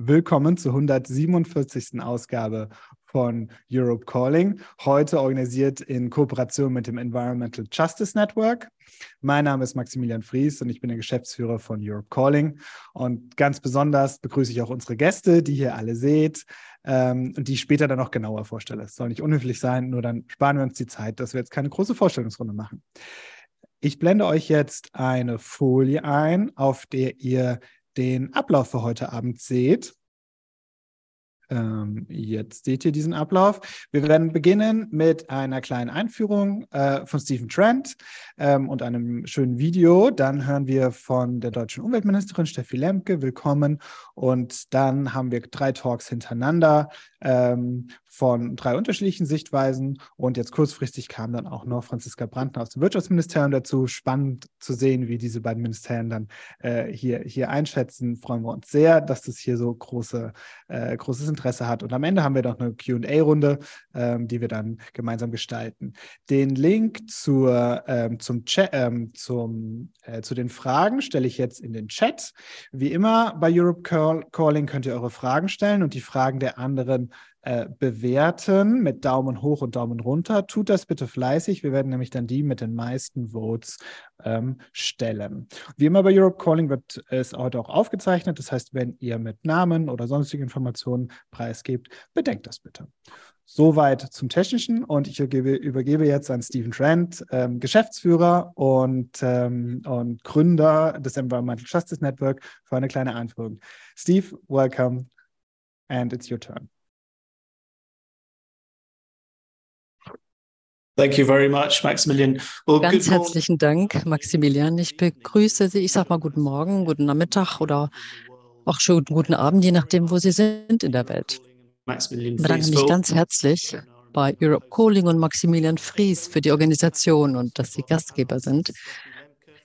Willkommen zur 147. Ausgabe von Europe Calling, heute organisiert in Kooperation mit dem Environmental Justice Network. Mein Name ist Maximilian Fries und ich bin der Geschäftsführer von Europe Calling. Und ganz besonders begrüße ich auch unsere Gäste, die ihr alle seht ähm, und die ich später dann noch genauer vorstelle. Es soll nicht unhöflich sein, nur dann sparen wir uns die Zeit, dass wir jetzt keine große Vorstellungsrunde machen. Ich blende euch jetzt eine Folie ein, auf der ihr den Ablauf für heute Abend seht. Ähm, jetzt seht ihr diesen Ablauf. Wir werden beginnen mit einer kleinen Einführung äh, von Stephen Trent ähm, und einem schönen Video. Dann hören wir von der deutschen Umweltministerin Steffi Lemke, willkommen. Und dann haben wir drei Talks hintereinander ähm, von drei unterschiedlichen Sichtweisen. Und jetzt kurzfristig kam dann auch noch Franziska Brandner aus dem Wirtschaftsministerium dazu. Spannend zu sehen, wie diese beiden Ministerien dann äh, hier, hier einschätzen. Freuen wir uns sehr, dass das hier so große, äh, großes Interesse hat. Und am Ende haben wir noch eine QA-Runde, ähm, die wir dann gemeinsam gestalten. Den Link zur, ähm, zum Chat, ähm, zum, äh, zu den Fragen stelle ich jetzt in den Chat. Wie immer bei Europe Calling könnt ihr eure Fragen stellen und die Fragen der anderen äh, bewerten mit Daumen hoch und Daumen runter. Tut das bitte fleißig. Wir werden nämlich dann die mit den meisten Votes ähm, stellen. Wie immer bei Europe Calling wird es heute auch aufgezeichnet. Das heißt, wenn ihr mit Namen oder sonstigen Informationen preisgebt, bedenkt das bitte. Soweit zum Technischen und ich übergebe, übergebe jetzt an Stephen Trent, ähm, Geschäftsführer und, ähm, und Gründer des Environmental Justice Network, für eine kleine Einführung. Steve, welcome and it's your turn. Thank you very much, Maximilian. Well, Ganz herzlichen Dank, Maximilian. Ich begrüße Sie. Ich sage mal guten Morgen, guten Nachmittag oder auch schon guten Abend, je nachdem, wo Sie sind in der Welt. Ich bedanke mich ganz herzlich bei Europe Calling und Maximilian Fries für die Organisation und dass Sie Gastgeber sind.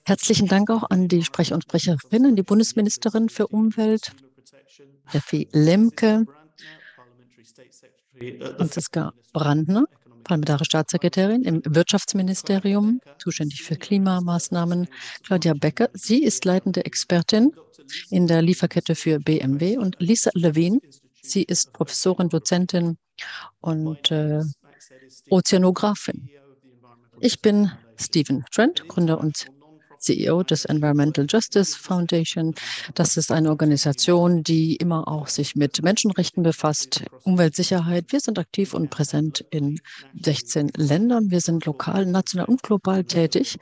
Herzlichen Dank auch an die Sprecher und Sprecherinnen, die Bundesministerin für Umwelt, Steffi Lemke, Franziska Brandner parlamentarische Staatssekretärin im Wirtschaftsministerium, zuständig für Klimamaßnahmen, Claudia Becker. Sie ist leitende Expertin in der Lieferkette für BMW und Lisa Levine. Sie ist Professorin, Dozentin und äh, Ozeanografin. Ich bin Stephen Trent, Gründer und CEO des Environmental Justice Foundation. Das ist eine Organisation, die immer auch sich mit Menschenrechten befasst, Umweltsicherheit. Wir sind aktiv und präsent in 16 Ländern. Wir sind lokal, national und global tätig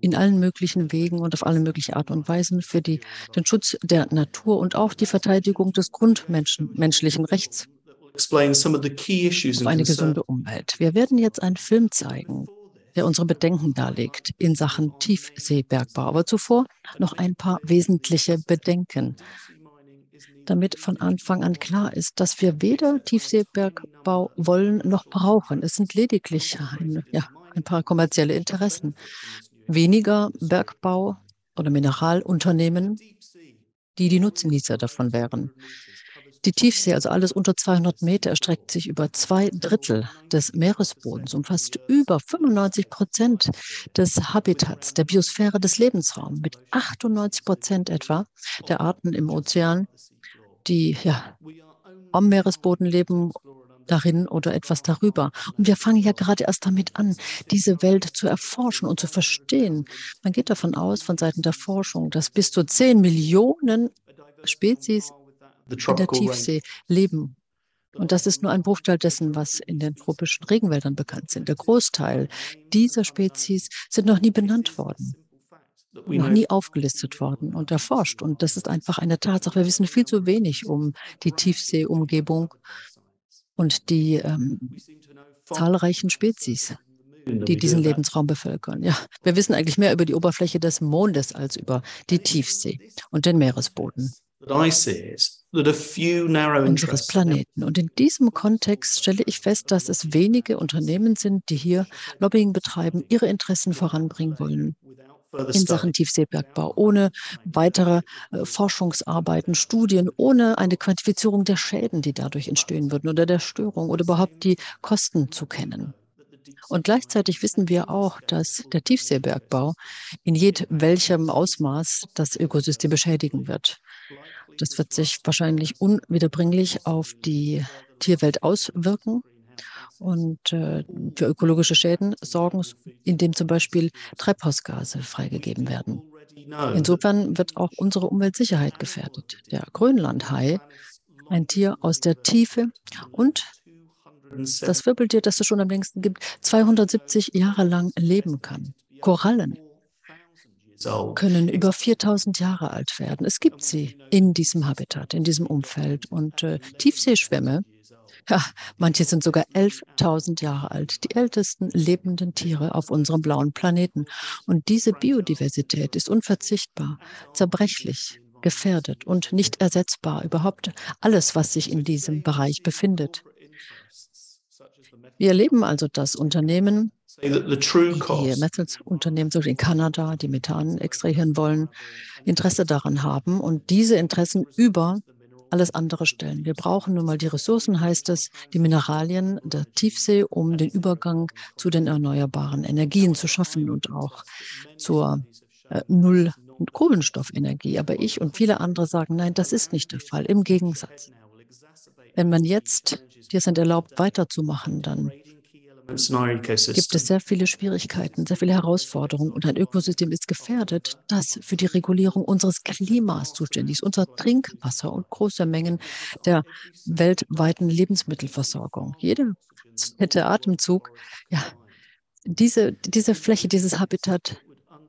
in allen möglichen Wegen und auf alle mögliche Art und Weisen für die, den Schutz der Natur und auch die Verteidigung des grundmenschlichen Rechts auf eine gesunde Umwelt. Wir werden jetzt einen Film zeigen, der unsere Bedenken darlegt in Sachen Tiefseebergbau. Aber zuvor noch ein paar wesentliche Bedenken, damit von Anfang an klar ist, dass wir weder Tiefseebergbau wollen noch brauchen. Es sind lediglich ein, ja, ein paar kommerzielle Interessen. Weniger Bergbau oder Mineralunternehmen, die die Nutznießer davon wären. Die Tiefsee, also alles unter 200 Meter, erstreckt sich über zwei Drittel des Meeresbodens, umfasst über 95 Prozent des Habitats, der Biosphäre des Lebensraums, mit 98 Prozent etwa der Arten im Ozean, die ja, am Meeresboden leben, darin oder etwas darüber. Und wir fangen ja gerade erst damit an, diese Welt zu erforschen und zu verstehen. Man geht davon aus, von Seiten der Forschung, dass bis zu 10 Millionen Spezies in der Tiefsee leben. Und das ist nur ein Bruchteil dessen, was in den tropischen Regenwäldern bekannt sind. Der Großteil dieser Spezies sind noch nie benannt worden, noch nie aufgelistet worden und erforscht. Und das ist einfach eine Tatsache. Wir wissen viel zu wenig um die Tiefseeumgebung und die ähm, zahlreichen Spezies, die diesen Lebensraum bevölkern. Ja, wir wissen eigentlich mehr über die Oberfläche des Mondes als über die Tiefsee und den Meeresboden unseres Planeten. Und in diesem Kontext stelle ich fest, dass es wenige Unternehmen sind, die hier Lobbying betreiben, ihre Interessen voranbringen wollen in Sachen Tiefseebergbau, ohne weitere äh, Forschungsarbeiten, Studien, ohne eine Quantifizierung der Schäden, die dadurch entstehen würden oder der Störung oder überhaupt die Kosten zu kennen. Und gleichzeitig wissen wir auch, dass der Tiefseebergbau in jedwelchem Ausmaß das Ökosystem beschädigen wird. Das wird sich wahrscheinlich unwiederbringlich auf die Tierwelt auswirken und äh, für ökologische Schäden sorgen, indem zum Beispiel Treibhausgase freigegeben werden. Insofern wird auch unsere Umweltsicherheit gefährdet. Der Grönlandhai, ein Tier aus der Tiefe und das Wirbeltier, das es schon am längsten gibt, 270 Jahre lang leben kann. Korallen können über 4000 Jahre alt werden. Es gibt sie in diesem Habitat, in diesem Umfeld. Und äh, Tiefseeschwämme, ja, manche sind sogar 11.000 Jahre alt, die ältesten lebenden Tiere auf unserem blauen Planeten. Und diese Biodiversität ist unverzichtbar, zerbrechlich, gefährdet und nicht ersetzbar. Überhaupt alles, was sich in diesem Bereich befindet. Wir erleben also, dass Unternehmen, die Metals-Unternehmen, so wie in Kanada, die Methan extrahieren wollen, Interesse daran haben und diese Interessen über alles andere stellen. Wir brauchen nun mal die Ressourcen, heißt es, die Mineralien der Tiefsee, um den Übergang zu den erneuerbaren Energien zu schaffen und auch zur äh, Null- und Kohlenstoffenergie. Aber ich und viele andere sagen, nein, das ist nicht der Fall. Im Gegensatz. Wenn man jetzt dir sind erlaubt, weiterzumachen, dann gibt es sehr viele Schwierigkeiten, sehr viele Herausforderungen und ein Ökosystem ist gefährdet, das für die Regulierung unseres Klimas zuständig ist, unser Trinkwasser und große Mengen der weltweiten Lebensmittelversorgung. Jeder zweite Atemzug, ja, diese, diese Fläche, dieses Habitat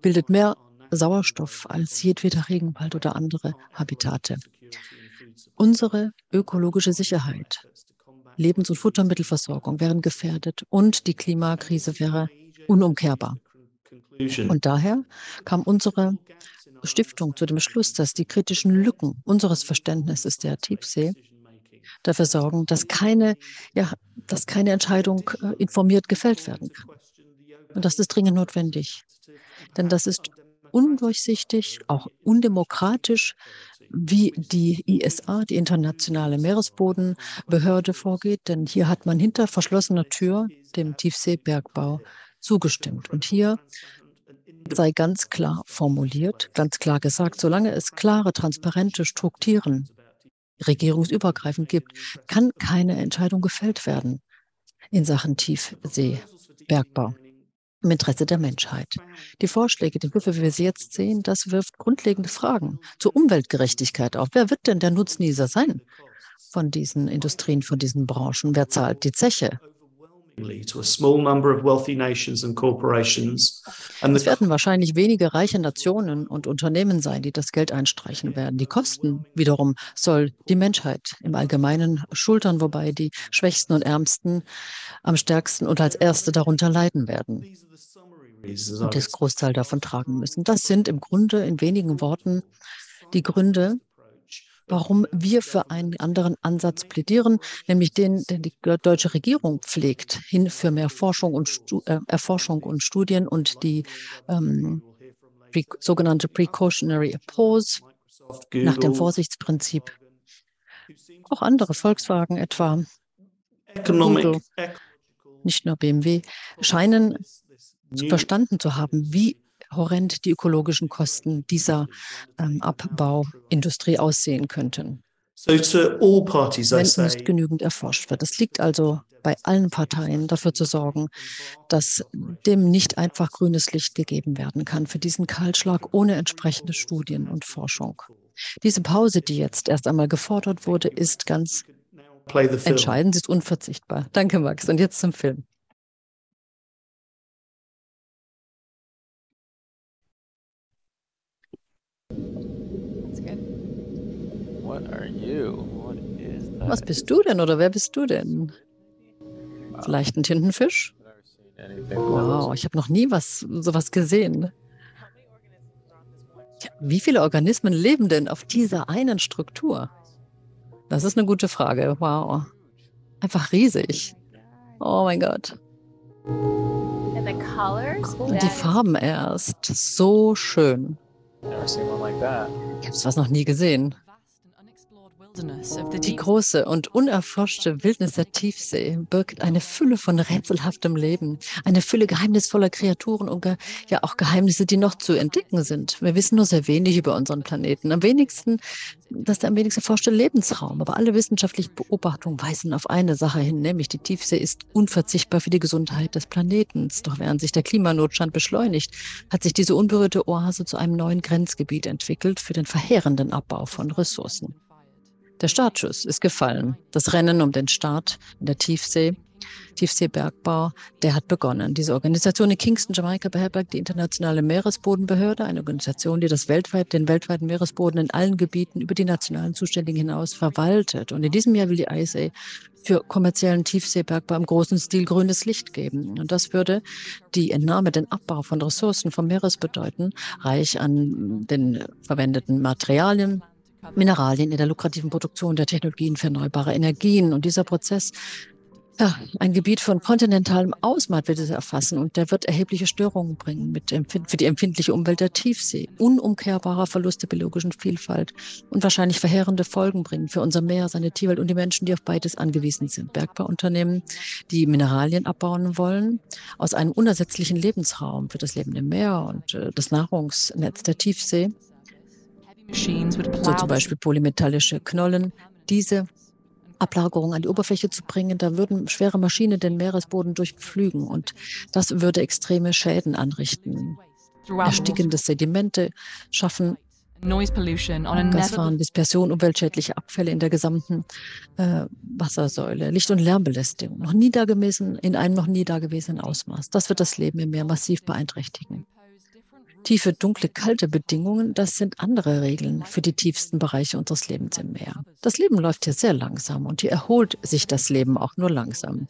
bildet mehr Sauerstoff als jedweder Regenwald oder andere Habitate. Unsere ökologische Sicherheit Lebens- und Futtermittelversorgung wären gefährdet und die Klimakrise wäre unumkehrbar. Und daher kam unsere Stiftung zu dem Schluss, dass die kritischen Lücken unseres Verständnisses der Tiefsee dafür sorgen, dass keine, ja, dass keine Entscheidung äh, informiert gefällt werden kann. Und das ist dringend notwendig. Denn das ist undurchsichtig, auch undemokratisch, wie die ISA, die Internationale Meeresbodenbehörde, vorgeht. Denn hier hat man hinter verschlossener Tür dem Tiefseebergbau zugestimmt. Und hier sei ganz klar formuliert, ganz klar gesagt, solange es klare, transparente Strukturen regierungsübergreifend gibt, kann keine Entscheidung gefällt werden in Sachen Tiefseebergbau im Interesse der Menschheit. Die Vorschläge, die Würfe, wie wir sie jetzt sehen, das wirft grundlegende Fragen zur Umweltgerechtigkeit auf. Wer wird denn der Nutznießer sein von diesen Industrien, von diesen Branchen? Wer zahlt die Zeche? Es werden wahrscheinlich wenige reiche Nationen und Unternehmen sein, die das Geld einstreichen werden. Die Kosten wiederum soll die Menschheit im Allgemeinen schultern, wobei die Schwächsten und Ärmsten am stärksten und als Erste darunter leiden werden und das Großteil davon tragen müssen. Das sind im Grunde in wenigen Worten die Gründe, warum wir für einen anderen Ansatz plädieren, nämlich den, den die deutsche Regierung pflegt, hin für mehr Forschung und Stu äh, Erforschung und Studien und die ähm, pre sogenannte Precautionary Pause nach dem Vorsichtsprinzip. Auch andere Volkswagen etwa, Google, nicht nur BMW, scheinen verstanden zu haben, wie horrend die ökologischen Kosten dieser ähm, Abbauindustrie aussehen könnten. Wenn nicht genügend erforscht wird. Es liegt also bei allen Parteien dafür zu sorgen, dass dem nicht einfach grünes Licht gegeben werden kann für diesen Kahlschlag ohne entsprechende Studien und Forschung. Diese Pause, die jetzt erst einmal gefordert wurde, ist ganz entscheidend, sie ist unverzichtbar. Danke, Max. Und jetzt zum Film. Was bist du denn oder wer bist du denn? Vielleicht ein Tintenfisch? Wow, ich habe noch nie was sowas gesehen. Wie viele Organismen leben denn auf dieser einen Struktur? Das ist eine gute Frage. Wow. Einfach riesig. Oh mein Gott. Und die Farben erst. So schön. Ich habe sowas noch nie gesehen. Die große und unerforschte Wildnis der Tiefsee birgt eine Fülle von rätselhaftem Leben, eine Fülle geheimnisvoller Kreaturen und ja auch Geheimnisse, die noch zu entdecken sind. Wir wissen nur sehr wenig über unseren Planeten. Am wenigsten, das ist der am wenigsten erforschte Lebensraum. Aber alle wissenschaftlichen Beobachtungen weisen auf eine Sache hin, nämlich die Tiefsee ist unverzichtbar für die Gesundheit des Planeten. Doch während sich der Klimanotstand beschleunigt, hat sich diese unberührte Oase zu einem neuen Grenzgebiet entwickelt für den verheerenden Abbau von Ressourcen. Der Startschuss ist gefallen. Das Rennen um den Start in der Tiefsee, Tiefseebergbau, der hat begonnen. Diese Organisation in Kingston, Jamaika, beherbergt die Internationale Meeresbodenbehörde, eine Organisation, die das weltweit, den weltweiten Meeresboden in allen Gebieten über die nationalen Zuständigen hinaus verwaltet. Und in diesem Jahr will die ISA für kommerziellen Tiefseebergbau im großen Stil grünes Licht geben. Und das würde die Entnahme, den Abbau von Ressourcen vom Meeres bedeuten, reich an den verwendeten Materialien, Mineralien in der lukrativen Produktion der Technologien für erneuerbare Energien. Und dieser Prozess, ja, ein Gebiet von kontinentalem Ausmaß wird es erfassen und der wird erhebliche Störungen bringen mit für die empfindliche Umwelt der Tiefsee, unumkehrbarer Verlust der biologischen Vielfalt und wahrscheinlich verheerende Folgen bringen für unser Meer, seine Tierwelt und die Menschen, die auf beides angewiesen sind. Bergbauunternehmen, die Mineralien abbauen wollen, aus einem unersetzlichen Lebensraum für das Leben im Meer und äh, das Nahrungsnetz der Tiefsee so zum Beispiel polymetallische Knollen, diese Ablagerung an die Oberfläche zu bringen, da würden schwere Maschinen den Meeresboden durchpflügen und das würde extreme Schäden anrichten. Erstickende Sedimente schaffen Gasfahren, Dispersion, umweltschädliche Abfälle in der gesamten äh, Wassersäule, Licht- und Lärmbelästigung, noch nie dagewesen, in einem noch nie dagewesenen Ausmaß. Das wird das Leben im Meer massiv beeinträchtigen. Tiefe, dunkle, kalte Bedingungen, das sind andere Regeln für die tiefsten Bereiche unseres Lebens im Meer. Das Leben läuft hier sehr langsam und hier erholt sich das Leben auch nur langsam.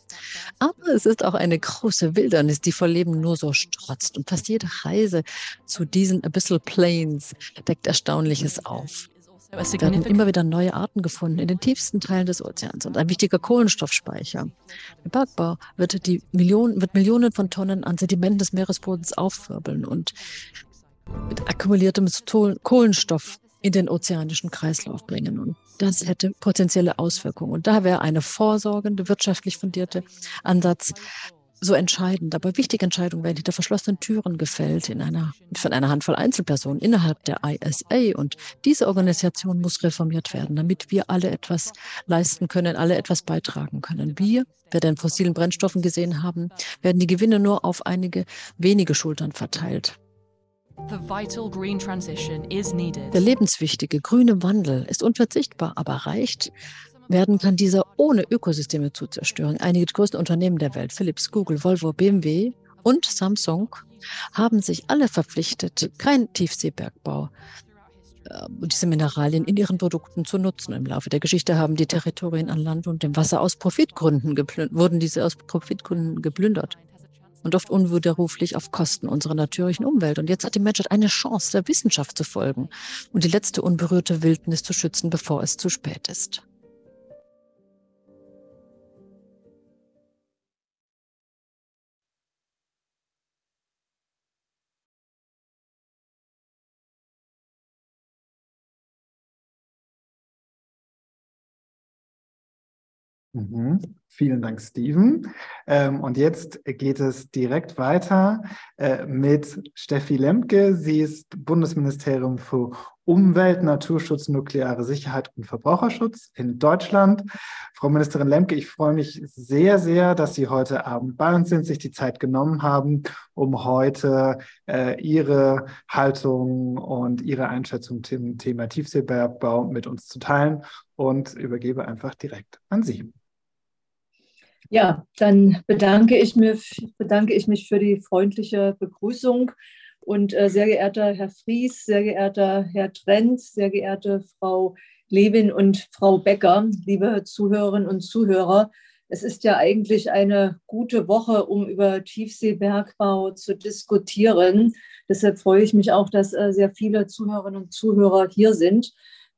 Aber es ist auch eine große Wildernis, die vor Leben nur so strotzt. Und fast jede Reise zu diesen Abyssal Plains deckt Erstaunliches auf. Es werden immer wieder neue Arten gefunden in den tiefsten Teilen des Ozeans und ein wichtiger Kohlenstoffspeicher. Der Bergbau wird, die Millionen, wird Millionen von Tonnen an Sedimenten des Meeresbodens aufwirbeln und mit akkumuliertem Kohlenstoff in den ozeanischen Kreislauf bringen. Und das hätte potenzielle Auswirkungen. Und da wäre eine vorsorgende, wirtschaftlich fundierte Ansatz so entscheidend, aber wichtige Entscheidungen werden hinter verschlossenen Türen gefällt in einer, von einer Handvoll Einzelpersonen innerhalb der ISA. Und diese Organisation muss reformiert werden, damit wir alle etwas leisten können, alle etwas beitragen können. Wir, wir den fossilen Brennstoffen gesehen haben, werden die Gewinne nur auf einige wenige Schultern verteilt. Der lebenswichtige grüne Wandel ist unverzichtbar, aber reicht werden kann dieser ohne Ökosysteme zu zerstören. Einige der größten Unternehmen der Welt, Philips, Google, Volvo, BMW und Samsung, haben sich alle verpflichtet, keinen Tiefseebergbau äh, diese Mineralien in ihren Produkten zu nutzen. Im Laufe der Geschichte haben die Territorien an Land und dem Wasser aus Profitgründen wurden diese aus Profitgründen geplündert und oft unwiderruflich auf Kosten unserer natürlichen Umwelt. Und jetzt hat die Menschheit eine Chance, der Wissenschaft zu folgen und die letzte unberührte Wildnis zu schützen, bevor es zu spät ist. Mhm. Vielen Dank, Steven. Ähm, und jetzt geht es direkt weiter äh, mit Steffi Lemke. Sie ist Bundesministerium für Umwelt, Naturschutz, nukleare Sicherheit und Verbraucherschutz in Deutschland. Frau Ministerin Lemke, ich freue mich sehr, sehr, dass Sie heute Abend bei uns sind, sich die Zeit genommen haben, um heute äh, Ihre Haltung und Ihre Einschätzung zum Thema Tiefseebergbau mit uns zu teilen und übergebe einfach direkt an Sie. Ja, dann bedanke ich, mich, bedanke ich mich für die freundliche Begrüßung. Und äh, sehr geehrter Herr Fries, sehr geehrter Herr Trent, sehr geehrte Frau Levin und Frau Becker, liebe Zuhörerinnen und Zuhörer, es ist ja eigentlich eine gute Woche, um über Tiefseebergbau zu diskutieren. Deshalb freue ich mich auch, dass äh, sehr viele Zuhörerinnen und Zuhörer hier sind.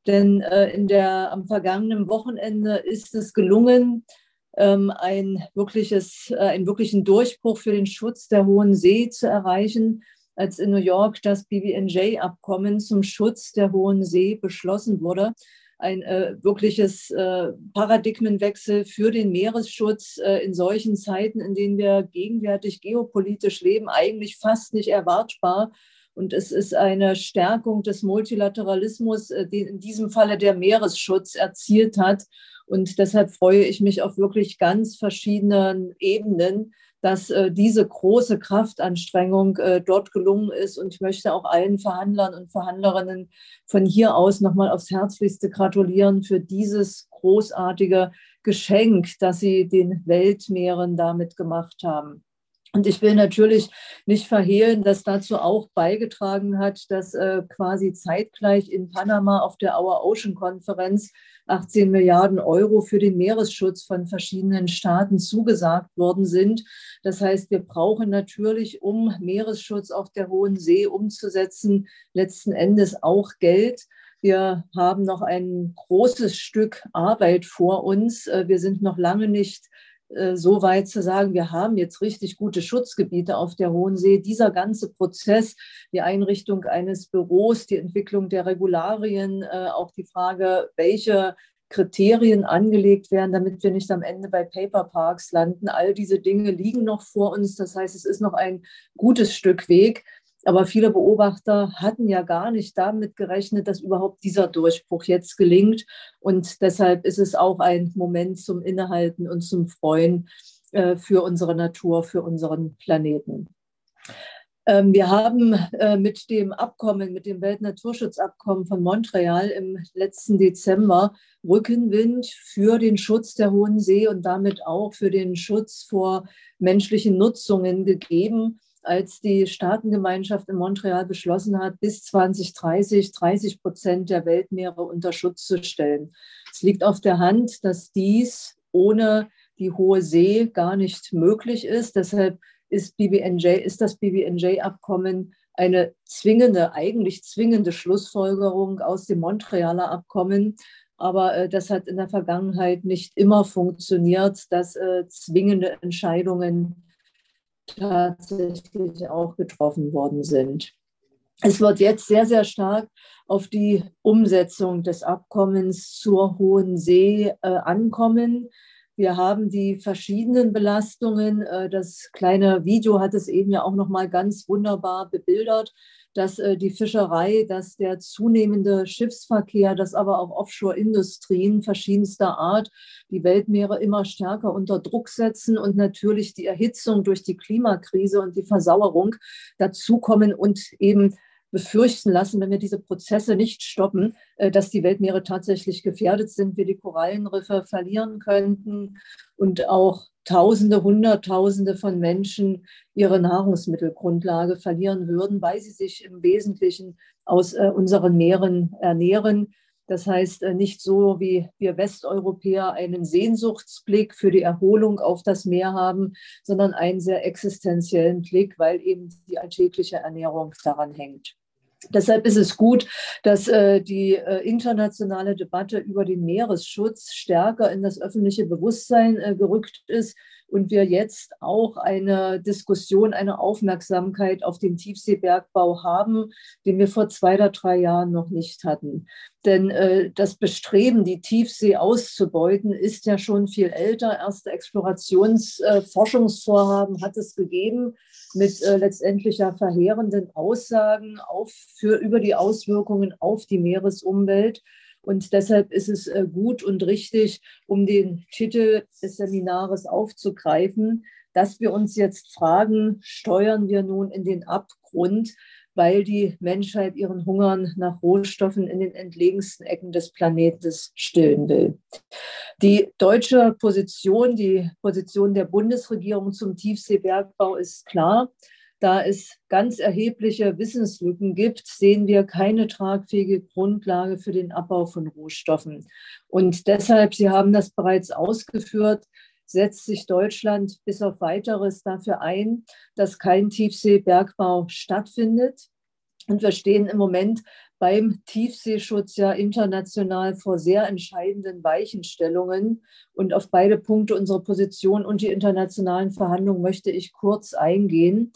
Denn äh, in der, am vergangenen Wochenende ist es gelungen, ein wirkliches, äh, einen wirklichen Durchbruch für den Schutz der Hohen See zu erreichen, als in New York das BBNJ-Abkommen zum Schutz der Hohen See beschlossen wurde. ein äh, wirkliches äh, Paradigmenwechsel für den Meeresschutz äh, in solchen Zeiten, in denen wir gegenwärtig geopolitisch leben, eigentlich fast nicht erwartbar. Und es ist eine Stärkung des Multilateralismus, äh, den in diesem Falle der Meeresschutz erzielt hat. Und deshalb freue ich mich auf wirklich ganz verschiedenen Ebenen, dass äh, diese große Kraftanstrengung äh, dort gelungen ist. Und ich möchte auch allen Verhandlern und Verhandlerinnen von hier aus nochmal aufs Herzlichste gratulieren für dieses großartige Geschenk, das sie den Weltmeeren damit gemacht haben. Und ich will natürlich nicht verhehlen, dass dazu auch beigetragen hat, dass äh, quasi zeitgleich in Panama auf der Our Ocean Konferenz 18 Milliarden Euro für den Meeresschutz von verschiedenen Staaten zugesagt worden sind. Das heißt, wir brauchen natürlich, um Meeresschutz auf der Hohen See umzusetzen, letzten Endes auch Geld. Wir haben noch ein großes Stück Arbeit vor uns. Äh, wir sind noch lange nicht so weit zu sagen, wir haben jetzt richtig gute Schutzgebiete auf der Hohen See. Dieser ganze Prozess, die Einrichtung eines Büros, die Entwicklung der Regularien, äh, auch die Frage, welche Kriterien angelegt werden, damit wir nicht am Ende bei Paper Parks landen. All diese Dinge liegen noch vor uns. Das heißt, es ist noch ein gutes Stück Weg. Aber viele Beobachter hatten ja gar nicht damit gerechnet, dass überhaupt dieser Durchbruch jetzt gelingt. Und deshalb ist es auch ein Moment zum Innehalten und zum Freuen äh, für unsere Natur, für unseren Planeten. Ähm, wir haben äh, mit dem Abkommen, mit dem Weltnaturschutzabkommen von Montreal im letzten Dezember Rückenwind für den Schutz der Hohen See und damit auch für den Schutz vor menschlichen Nutzungen gegeben als die Staatengemeinschaft in Montreal beschlossen hat, bis 2030 30 Prozent der Weltmeere unter Schutz zu stellen. Es liegt auf der Hand, dass dies ohne die hohe See gar nicht möglich ist. Deshalb ist, BBNJ, ist das BBNJ-Abkommen eine zwingende, eigentlich zwingende Schlussfolgerung aus dem Montrealer Abkommen. Aber äh, das hat in der Vergangenheit nicht immer funktioniert, dass äh, zwingende Entscheidungen tatsächlich auch getroffen worden sind. Es wird jetzt sehr, sehr stark auf die Umsetzung des Abkommens zur Hohen See äh, ankommen. Wir haben die verschiedenen Belastungen. Äh, das kleine Video hat es eben ja auch noch mal ganz wunderbar bebildert dass äh, die Fischerei, dass der zunehmende Schiffsverkehr, dass aber auch Offshore-Industrien verschiedenster Art die Weltmeere immer stärker unter Druck setzen und natürlich die Erhitzung durch die Klimakrise und die Versauerung dazukommen und eben befürchten lassen, wenn wir diese Prozesse nicht stoppen, äh, dass die Weltmeere tatsächlich gefährdet sind, wir die Korallenriffe verlieren könnten und auch Tausende, Hunderttausende von Menschen ihre Nahrungsmittelgrundlage verlieren würden, weil sie sich im Wesentlichen aus äh, unseren Meeren ernähren. Das heißt, äh, nicht so wie wir Westeuropäer einen Sehnsuchtsblick für die Erholung auf das Meer haben, sondern einen sehr existenziellen Blick, weil eben die alltägliche Ernährung daran hängt. Deshalb ist es gut, dass äh, die äh, internationale Debatte über den Meeresschutz stärker in das öffentliche Bewusstsein äh, gerückt ist und wir jetzt auch eine Diskussion, eine Aufmerksamkeit auf den Tiefseebergbau haben, den wir vor zwei oder drei Jahren noch nicht hatten. Denn äh, das Bestreben, die Tiefsee auszubeuten, ist ja schon viel älter. Erste Explorationsforschungsvorhaben äh, hat es gegeben mit äh, letztendlich ja verheerenden Aussagen auf, für, über die Auswirkungen auf die Meeresumwelt. Und deshalb ist es äh, gut und richtig, um den Titel des Seminares aufzugreifen, dass wir uns jetzt fragen, steuern wir nun in den Abgrund, weil die Menschheit ihren Hungern nach Rohstoffen in den entlegensten Ecken des Planeten stillen will. Die deutsche Position, die Position der Bundesregierung zum Tiefseebergbau ist klar. Da es ganz erhebliche Wissenslücken gibt, sehen wir keine tragfähige Grundlage für den Abbau von Rohstoffen. Und deshalb, Sie haben das bereits ausgeführt, setzt sich Deutschland bis auf weiteres dafür ein, dass kein Tiefseebergbau stattfindet. Und wir stehen im Moment beim Tiefseeschutz ja international vor sehr entscheidenden Weichenstellungen. Und auf beide Punkte, unsere Position und die internationalen Verhandlungen, möchte ich kurz eingehen.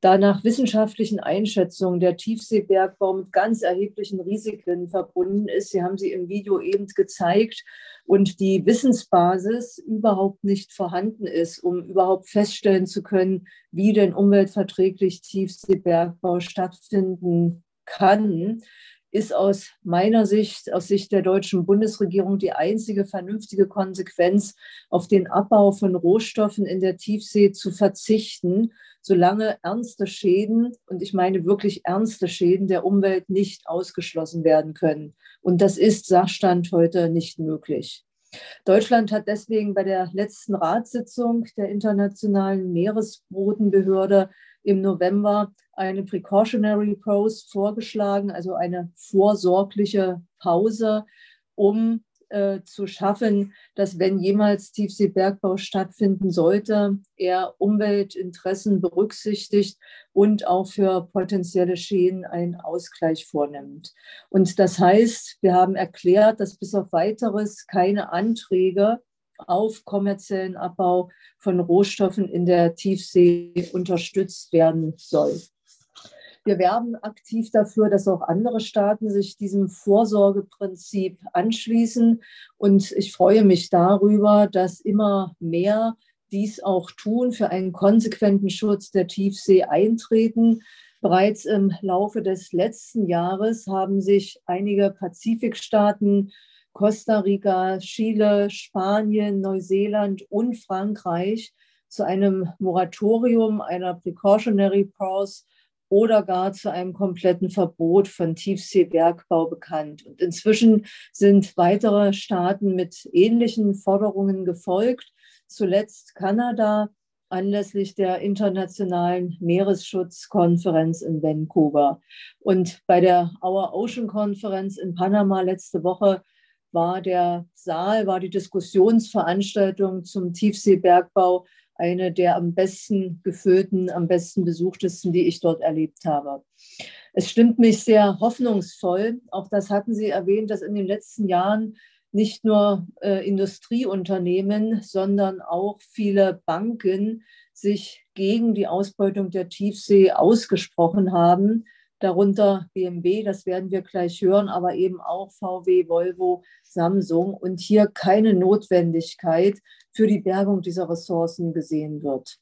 Da nach wissenschaftlichen Einschätzungen der Tiefseebergbau mit ganz erheblichen Risiken verbunden ist. Sie haben sie im Video eben gezeigt und die Wissensbasis überhaupt nicht vorhanden ist, um überhaupt feststellen zu können, wie denn umweltverträglich Tiefseebergbau stattfinden kann, ist aus meiner Sicht, aus Sicht der deutschen Bundesregierung, die einzige vernünftige Konsequenz, auf den Abbau von Rohstoffen in der Tiefsee zu verzichten solange ernste Schäden, und ich meine wirklich ernste Schäden der Umwelt nicht ausgeschlossen werden können. Und das ist Sachstand heute nicht möglich. Deutschland hat deswegen bei der letzten Ratssitzung der Internationalen Meeresbodenbehörde im November eine Precautionary Pause vorgeschlagen, also eine vorsorgliche Pause, um äh, zu schaffen, dass wenn jemals Tiefseebergbau stattfinden sollte, er Umweltinteressen berücksichtigt und auch für potenzielle Schäden einen Ausgleich vornimmt. Und das heißt, wir haben erklärt, dass bis auf weiteres keine Anträge auf kommerziellen Abbau von Rohstoffen in der Tiefsee unterstützt werden soll. Wir werben aktiv dafür, dass auch andere Staaten sich diesem Vorsorgeprinzip anschließen. Und ich freue mich darüber, dass immer mehr dies auch tun, für einen konsequenten Schutz der Tiefsee eintreten. Bereits im Laufe des letzten Jahres haben sich einige Pazifikstaaten, Costa Rica, Chile, Spanien, Neuseeland und Frankreich zu einem Moratorium, einer Precautionary Pause oder gar zu einem kompletten Verbot von Tiefseebergbau bekannt. Und inzwischen sind weitere Staaten mit ähnlichen Forderungen gefolgt. Zuletzt Kanada anlässlich der internationalen Meeresschutzkonferenz in Vancouver. Und bei der Our Ocean Konferenz in Panama letzte Woche war der Saal, war die Diskussionsveranstaltung zum Tiefseebergbau eine der am besten gefüllten, am besten besuchtesten, die ich dort erlebt habe. Es stimmt mich sehr hoffnungsvoll. Auch das hatten Sie erwähnt, dass in den letzten Jahren nicht nur äh, Industrieunternehmen, sondern auch viele Banken sich gegen die Ausbeutung der Tiefsee ausgesprochen haben darunter BMW, das werden wir gleich hören, aber eben auch VW, Volvo, Samsung und hier keine Notwendigkeit für die Bergung dieser Ressourcen gesehen wird.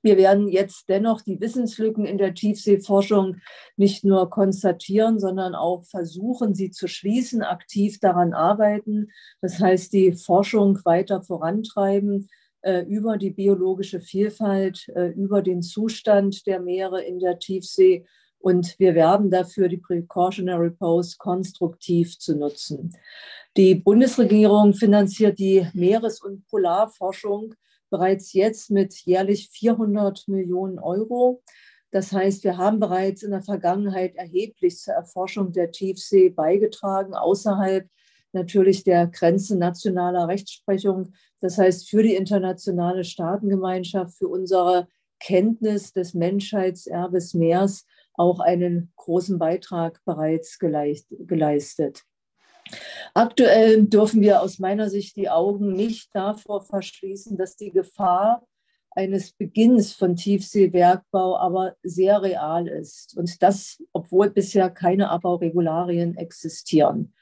Wir werden jetzt dennoch die Wissenslücken in der Tiefseeforschung nicht nur konstatieren, sondern auch versuchen, sie zu schließen, aktiv daran arbeiten. Das heißt, die Forschung weiter vorantreiben äh, über die biologische Vielfalt, äh, über den Zustand der Meere in der Tiefsee und wir werben dafür, die Precautionary Pose konstruktiv zu nutzen. Die Bundesregierung finanziert die Meeres- und Polarforschung bereits jetzt mit jährlich 400 Millionen Euro. Das heißt, wir haben bereits in der Vergangenheit erheblich zur Erforschung der Tiefsee beigetragen, außerhalb natürlich der Grenze nationaler Rechtsprechung. Das heißt, für die internationale Staatengemeinschaft, für unsere Kenntnis des Menschheitserbes Meers auch einen großen Beitrag bereits geleistet. Aktuell dürfen wir aus meiner Sicht die Augen nicht davor verschließen, dass die Gefahr eines Beginns von Tiefseebergbau aber sehr real ist. Und das, obwohl bisher keine Abbauregularien existieren.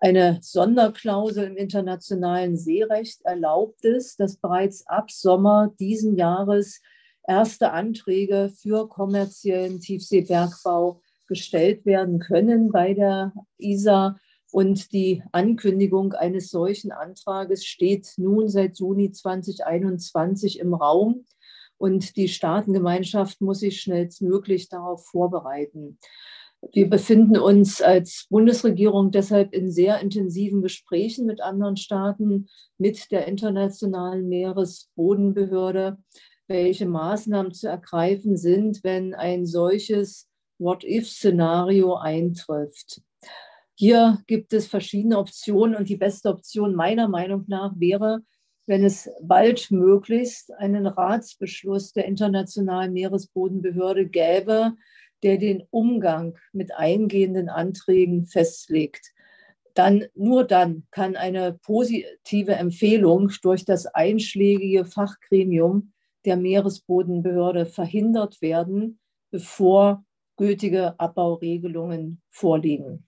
Eine Sonderklausel im internationalen Seerecht erlaubt es, dass bereits ab Sommer diesen Jahres erste Anträge für kommerziellen Tiefseebergbau gestellt werden können bei der ISA. Und die Ankündigung eines solchen Antrages steht nun seit Juni 2021 im Raum. Und die Staatengemeinschaft muss sich schnellstmöglich darauf vorbereiten. Wir befinden uns als Bundesregierung deshalb in sehr intensiven Gesprächen mit anderen Staaten, mit der Internationalen Meeresbodenbehörde, welche Maßnahmen zu ergreifen sind, wenn ein solches What-if-Szenario eintrifft. Hier gibt es verschiedene Optionen und die beste Option meiner Meinung nach wäre, wenn es bald möglichst einen Ratsbeschluss der Internationalen Meeresbodenbehörde gäbe, der den Umgang mit eingehenden Anträgen festlegt. Dann nur dann kann eine positive Empfehlung durch das einschlägige Fachgremium der Meeresbodenbehörde verhindert werden, bevor gültige Abbauregelungen vorliegen.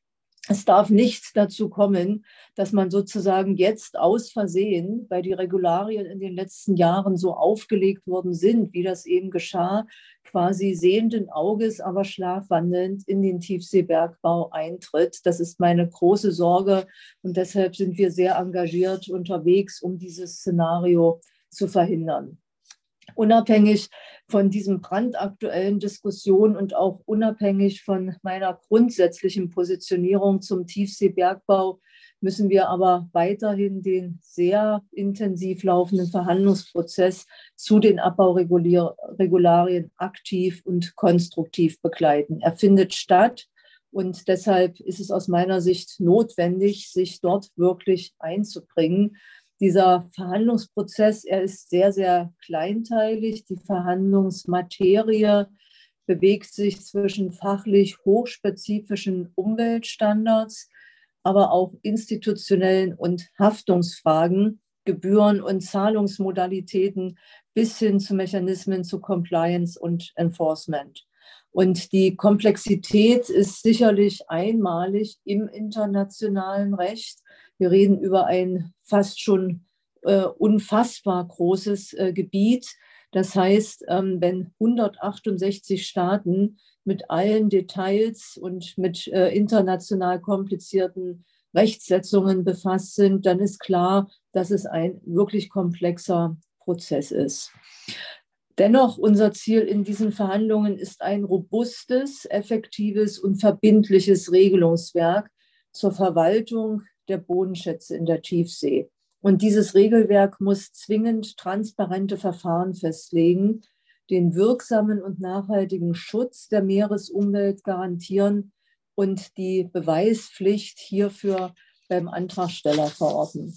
Es darf nicht dazu kommen, dass man sozusagen jetzt aus Versehen, weil die Regularien in den letzten Jahren so aufgelegt worden sind, wie das eben geschah, quasi sehenden Auges, aber schlafwandelnd in den Tiefseebergbau eintritt. Das ist meine große Sorge und deshalb sind wir sehr engagiert unterwegs, um dieses Szenario zu verhindern unabhängig von diesen brandaktuellen Diskussionen und auch unabhängig von meiner grundsätzlichen Positionierung zum Tiefseebergbau müssen wir aber weiterhin den sehr intensiv laufenden Verhandlungsprozess zu den Abbauregularien aktiv und konstruktiv begleiten. Er findet statt und deshalb ist es aus meiner Sicht notwendig, sich dort wirklich einzubringen dieser Verhandlungsprozess, er ist sehr, sehr kleinteilig. Die Verhandlungsmaterie bewegt sich zwischen fachlich hochspezifischen Umweltstandards, aber auch institutionellen und Haftungsfragen, Gebühren und Zahlungsmodalitäten bis hin zu Mechanismen zu Compliance und Enforcement. Und die Komplexität ist sicherlich einmalig im internationalen Recht. Wir reden über ein fast schon äh, unfassbar großes äh, Gebiet. Das heißt, ähm, wenn 168 Staaten mit allen Details und mit äh, international komplizierten Rechtssetzungen befasst sind, dann ist klar, dass es ein wirklich komplexer Prozess ist. Dennoch, unser Ziel in diesen Verhandlungen ist ein robustes, effektives und verbindliches Regelungswerk zur Verwaltung der Bodenschätze in der Tiefsee. Und dieses Regelwerk muss zwingend transparente Verfahren festlegen, den wirksamen und nachhaltigen Schutz der Meeresumwelt garantieren und die Beweispflicht hierfür beim Antragsteller verorten.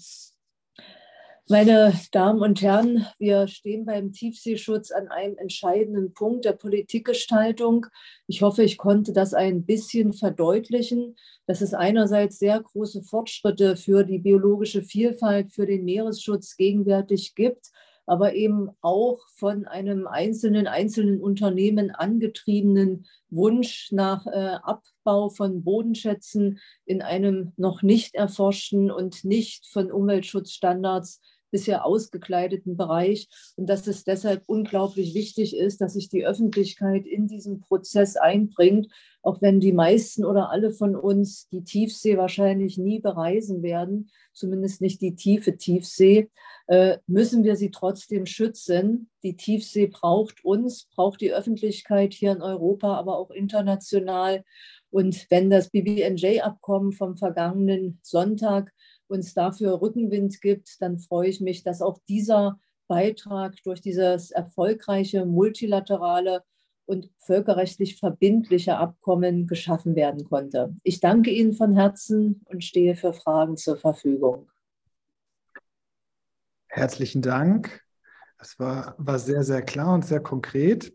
Meine Damen und Herren, wir stehen beim Tiefseeschutz an einem entscheidenden Punkt der Politikgestaltung. Ich hoffe, ich konnte das ein bisschen verdeutlichen, dass es einerseits sehr große Fortschritte für die biologische Vielfalt, für den Meeresschutz gegenwärtig gibt, aber eben auch von einem einzelnen, einzelnen Unternehmen angetriebenen Wunsch nach äh, Abbau von Bodenschätzen in einem noch nicht erforschten und nicht von Umweltschutzstandards bisher ausgekleideten Bereich und dass es deshalb unglaublich wichtig ist, dass sich die Öffentlichkeit in diesen Prozess einbringt, auch wenn die meisten oder alle von uns die Tiefsee wahrscheinlich nie bereisen werden, zumindest nicht die tiefe Tiefsee, äh, müssen wir sie trotzdem schützen. Die Tiefsee braucht uns, braucht die Öffentlichkeit hier in Europa, aber auch international. Und wenn das BBNJ-Abkommen vom vergangenen Sonntag uns dafür Rückenwind gibt, dann freue ich mich, dass auch dieser Beitrag durch dieses erfolgreiche multilaterale und völkerrechtlich verbindliche Abkommen geschaffen werden konnte. Ich danke Ihnen von Herzen und stehe für Fragen zur Verfügung. Herzlichen Dank. Das war, war sehr, sehr klar und sehr konkret.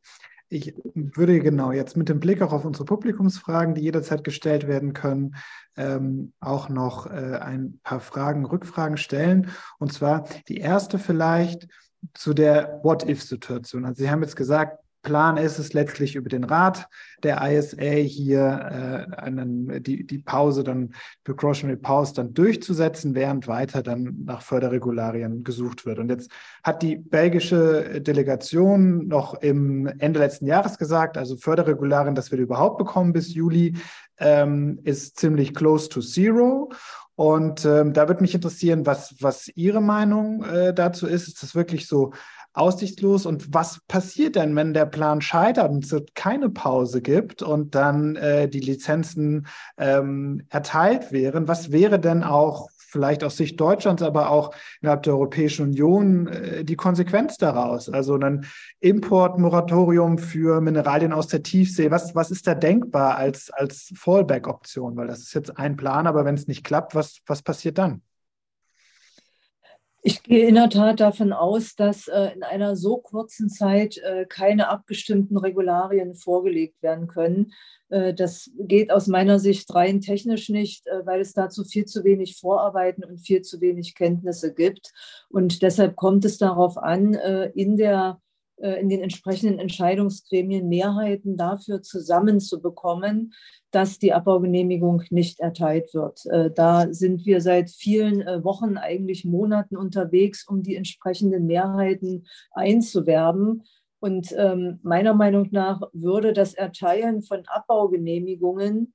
Ich würde genau jetzt mit dem Blick auch auf unsere Publikumsfragen, die jederzeit gestellt werden können, ähm, auch noch äh, ein paar Fragen, Rückfragen stellen. Und zwar die erste vielleicht zu der What-If-Situation. Also Sie haben jetzt gesagt, Plan ist es letztlich über den Rat der ISA hier äh, einen, die, die Pause dann, Precautionary Pause dann durchzusetzen, während weiter dann nach Förderregularien gesucht wird. Und jetzt hat die belgische Delegation noch im Ende letzten Jahres gesagt, also Förderregularien, das wir überhaupt bekommen bis Juli, ähm, ist ziemlich close to zero. Und ähm, da würde mich interessieren, was, was Ihre Meinung äh, dazu ist. Ist das wirklich so aussichtslos. Und was passiert denn, wenn der Plan scheitert und es keine Pause gibt und dann äh, die Lizenzen ähm, erteilt wären? Was wäre denn auch vielleicht aus Sicht Deutschlands, aber auch innerhalb der Europäischen Union äh, die Konsequenz daraus? Also ein Importmoratorium für Mineralien aus der Tiefsee. Was, was ist da denkbar als, als Fallback-Option? Weil das ist jetzt ein Plan, aber wenn es nicht klappt, was, was passiert dann? Ich gehe in der Tat davon aus, dass äh, in einer so kurzen Zeit äh, keine abgestimmten Regularien vorgelegt werden können. Äh, das geht aus meiner Sicht rein technisch nicht, äh, weil es dazu viel zu wenig Vorarbeiten und viel zu wenig Kenntnisse gibt. Und deshalb kommt es darauf an, äh, in der in den entsprechenden Entscheidungsgremien Mehrheiten dafür zusammenzubekommen, dass die Abbaugenehmigung nicht erteilt wird. Äh, da sind wir seit vielen äh, Wochen, eigentlich Monaten unterwegs, um die entsprechenden Mehrheiten einzuwerben. Und ähm, meiner Meinung nach würde das Erteilen von Abbaugenehmigungen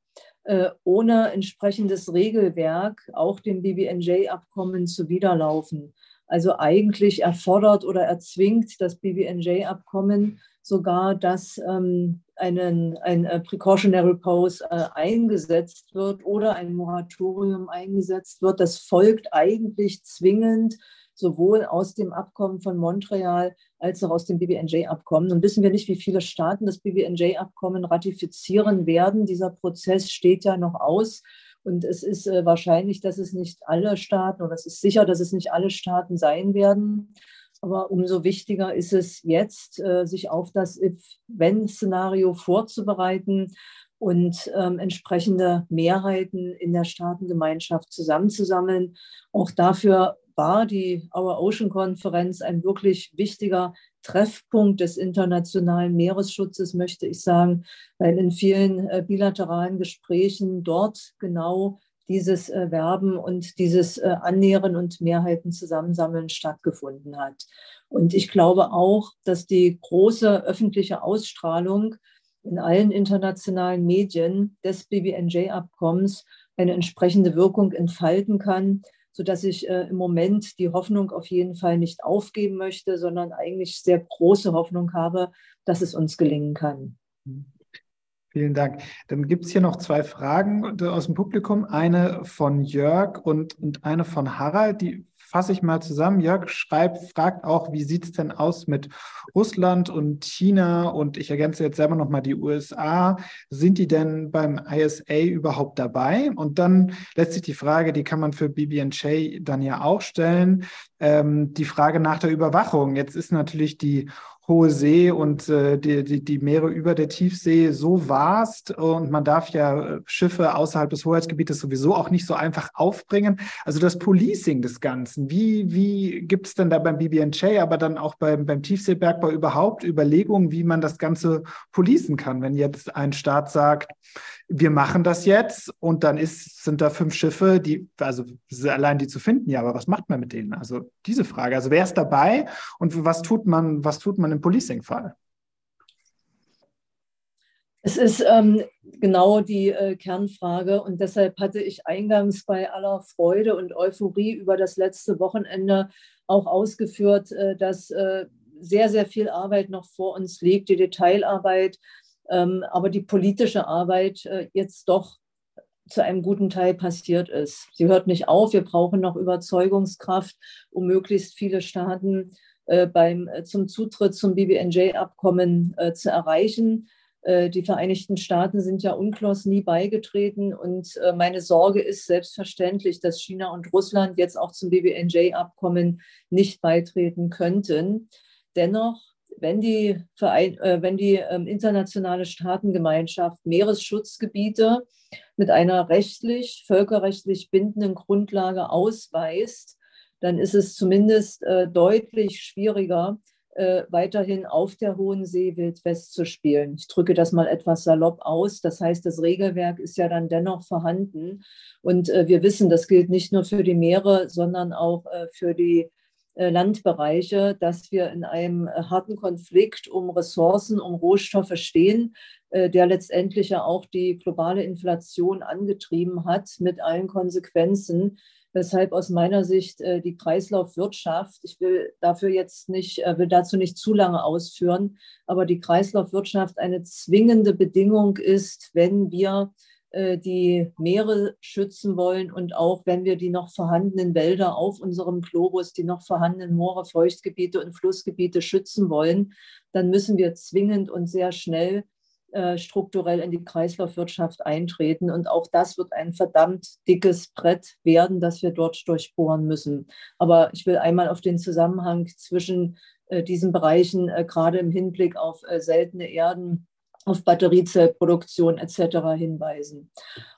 ohne entsprechendes Regelwerk auch dem BBNJ-Abkommen zuwiderlaufen. Also eigentlich erfordert oder erzwingt das BBNJ-Abkommen sogar, dass ähm, einen, ein äh, Precautionary Pause äh, eingesetzt wird oder ein Moratorium eingesetzt wird. Das folgt eigentlich zwingend sowohl aus dem Abkommen von Montreal als auch aus dem BBNJ-Abkommen. Nun wissen wir nicht, wie viele Staaten das BBNJ-Abkommen ratifizieren werden. Dieser Prozess steht ja noch aus. Und es ist äh, wahrscheinlich, dass es nicht alle Staaten oder es ist sicher, dass es nicht alle Staaten sein werden. Aber umso wichtiger ist es jetzt, äh, sich auf das If-Wenn-Szenario vorzubereiten und ähm, entsprechende Mehrheiten in der Staatengemeinschaft zusammenzusammeln. Auch dafür war die Our Ocean Konferenz ein wirklich wichtiger Treffpunkt des internationalen Meeresschutzes, möchte ich sagen, weil in vielen äh, bilateralen Gesprächen dort genau dieses äh, Werben und dieses äh, Annähern und Mehrheiten zusammensammeln stattgefunden hat. Und ich glaube auch, dass die große öffentliche Ausstrahlung in allen internationalen Medien des BBNJ-Abkommens eine entsprechende Wirkung entfalten kann, sodass ich äh, im Moment die Hoffnung auf jeden Fall nicht aufgeben möchte, sondern eigentlich sehr große Hoffnung habe, dass es uns gelingen kann. Vielen Dank. Dann gibt es hier noch zwei Fragen aus dem Publikum. Eine von Jörg und, und eine von Harald. Die fasse ich mal zusammen. Jörg schreibt, fragt auch, wie sieht es denn aus mit Russland und China und ich ergänze jetzt selber nochmal die USA. Sind die denn beim ISA überhaupt dabei? Und dann lässt sich die Frage, die kann man für BBNJ dann ja auch stellen, ähm, die Frage nach der Überwachung. Jetzt ist natürlich die hohe See und äh, die, die, die Meere über der Tiefsee so vast und man darf ja äh, Schiffe außerhalb des Hoheitsgebietes sowieso auch nicht so einfach aufbringen. Also das Policing des Ganzen, wie, wie gibt es denn da beim BBNJ, aber dann auch beim, beim Tiefseebergbau überhaupt Überlegungen, wie man das Ganze policen kann, wenn jetzt ein Staat sagt, wir machen das jetzt und dann ist, sind da fünf Schiffe, die, also allein die zu finden, ja, aber was macht man mit denen? Also diese Frage. Also wer ist dabei und was tut man, was tut man im Policing-Fall? Es ist ähm, genau die äh, Kernfrage und deshalb hatte ich eingangs bei aller Freude und Euphorie über das letzte Wochenende auch ausgeführt, äh, dass äh, sehr, sehr viel Arbeit noch vor uns liegt, die Detailarbeit aber die politische Arbeit äh, jetzt doch zu einem guten Teil passiert ist. Sie hört nicht auf. Wir brauchen noch Überzeugungskraft, um möglichst viele Staaten äh, beim, äh, zum Zutritt zum BBNJ-Abkommen zu erreichen. Die Vereinigten Staaten sind ja unklos nie beigetreten. Und meine Sorge ist selbstverständlich, dass China und Russland jetzt auch zum BBNJ-Abkommen nicht beitreten könnten. Dennoch wenn die, Verein, äh, wenn die ähm, internationale Staatengemeinschaft Meeresschutzgebiete mit einer rechtlich, völkerrechtlich bindenden Grundlage ausweist, dann ist es zumindest äh, deutlich schwieriger, äh, weiterhin auf der Hohen See Wildwest zu spielen. Ich drücke das mal etwas salopp aus. Das heißt, das Regelwerk ist ja dann dennoch vorhanden. Und äh, wir wissen, das gilt nicht nur für die Meere, sondern auch äh, für die Landbereiche, dass wir in einem äh, harten Konflikt um Ressourcen, um Rohstoffe stehen, äh, der letztendlich ja auch die globale Inflation angetrieben hat mit allen Konsequenzen. Weshalb aus meiner Sicht die Kreislaufwirtschaft, ich will dafür jetzt nicht, will dazu nicht zu lange ausführen, aber die Kreislaufwirtschaft eine zwingende Bedingung ist, wenn wir äh, die Meere schützen wollen und auch wenn wir die noch vorhandenen Wälder auf unserem Globus, die noch vorhandenen Moore, Feuchtgebiete und Flussgebiete schützen wollen, dann müssen wir zwingend und sehr schnell äh, strukturell in die Kreislaufwirtschaft eintreten. Und auch das wird ein verdammt dickes Brett werden, das wir dort durchbohren müssen. Aber ich will einmal auf den Zusammenhang zwischen äh, diesen Bereichen, äh, gerade im Hinblick auf äh, seltene Erden, auf Batteriezellproduktion etc. hinweisen.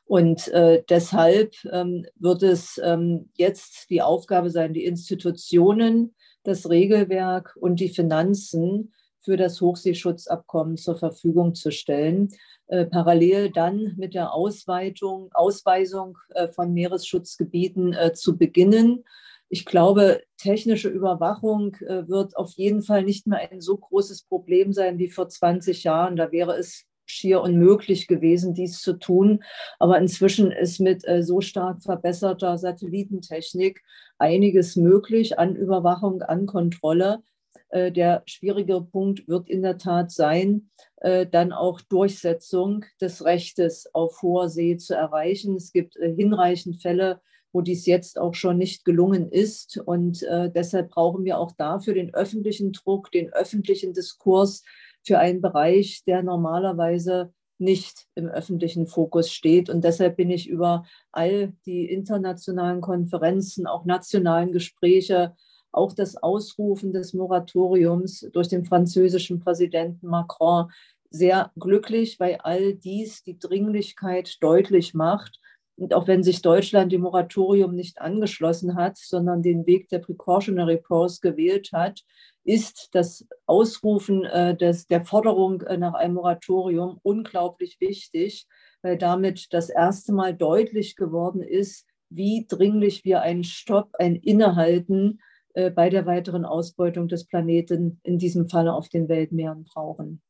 Und äh, deshalb ähm, wird es ähm, jetzt die Aufgabe sein, die Institutionen, das Regelwerk und die Finanzen für das Hochseeschutzabkommen zur Verfügung zu stellen. Äh, parallel dann mit der Ausweitung, Ausweisung äh, von Meeresschutzgebieten äh, zu beginnen. Ich glaube, technische Überwachung äh, wird auf jeden Fall nicht mehr ein so großes Problem sein wie vor 20 Jahren. Da wäre es schier unmöglich gewesen, dies zu tun. Aber inzwischen ist mit äh, so stark verbesserter Satellitentechnik einiges möglich an Überwachung, an Kontrolle. Äh, der schwierige Punkt wird in der Tat sein, dann auch Durchsetzung des Rechtes auf hoher See zu erreichen. Es gibt hinreichend Fälle, wo dies jetzt auch schon nicht gelungen ist. Und deshalb brauchen wir auch dafür den öffentlichen Druck, den öffentlichen Diskurs für einen Bereich, der normalerweise nicht im öffentlichen Fokus steht. Und deshalb bin ich über all die internationalen Konferenzen, auch nationalen Gespräche auch das Ausrufen des Moratoriums durch den französischen Präsidenten Macron sehr glücklich, weil all dies die Dringlichkeit deutlich macht. Und auch wenn sich Deutschland dem Moratorium nicht angeschlossen hat, sondern den Weg der Precautionary Pause gewählt hat, ist das Ausrufen äh, des, der Forderung äh, nach einem Moratorium unglaublich wichtig, weil damit das erste Mal deutlich geworden ist, wie dringlich wir einen Stopp, ein Innehalten äh, bei der weiteren Ausbeutung des Planeten, in diesem Falle auf den Weltmeeren, brauchen.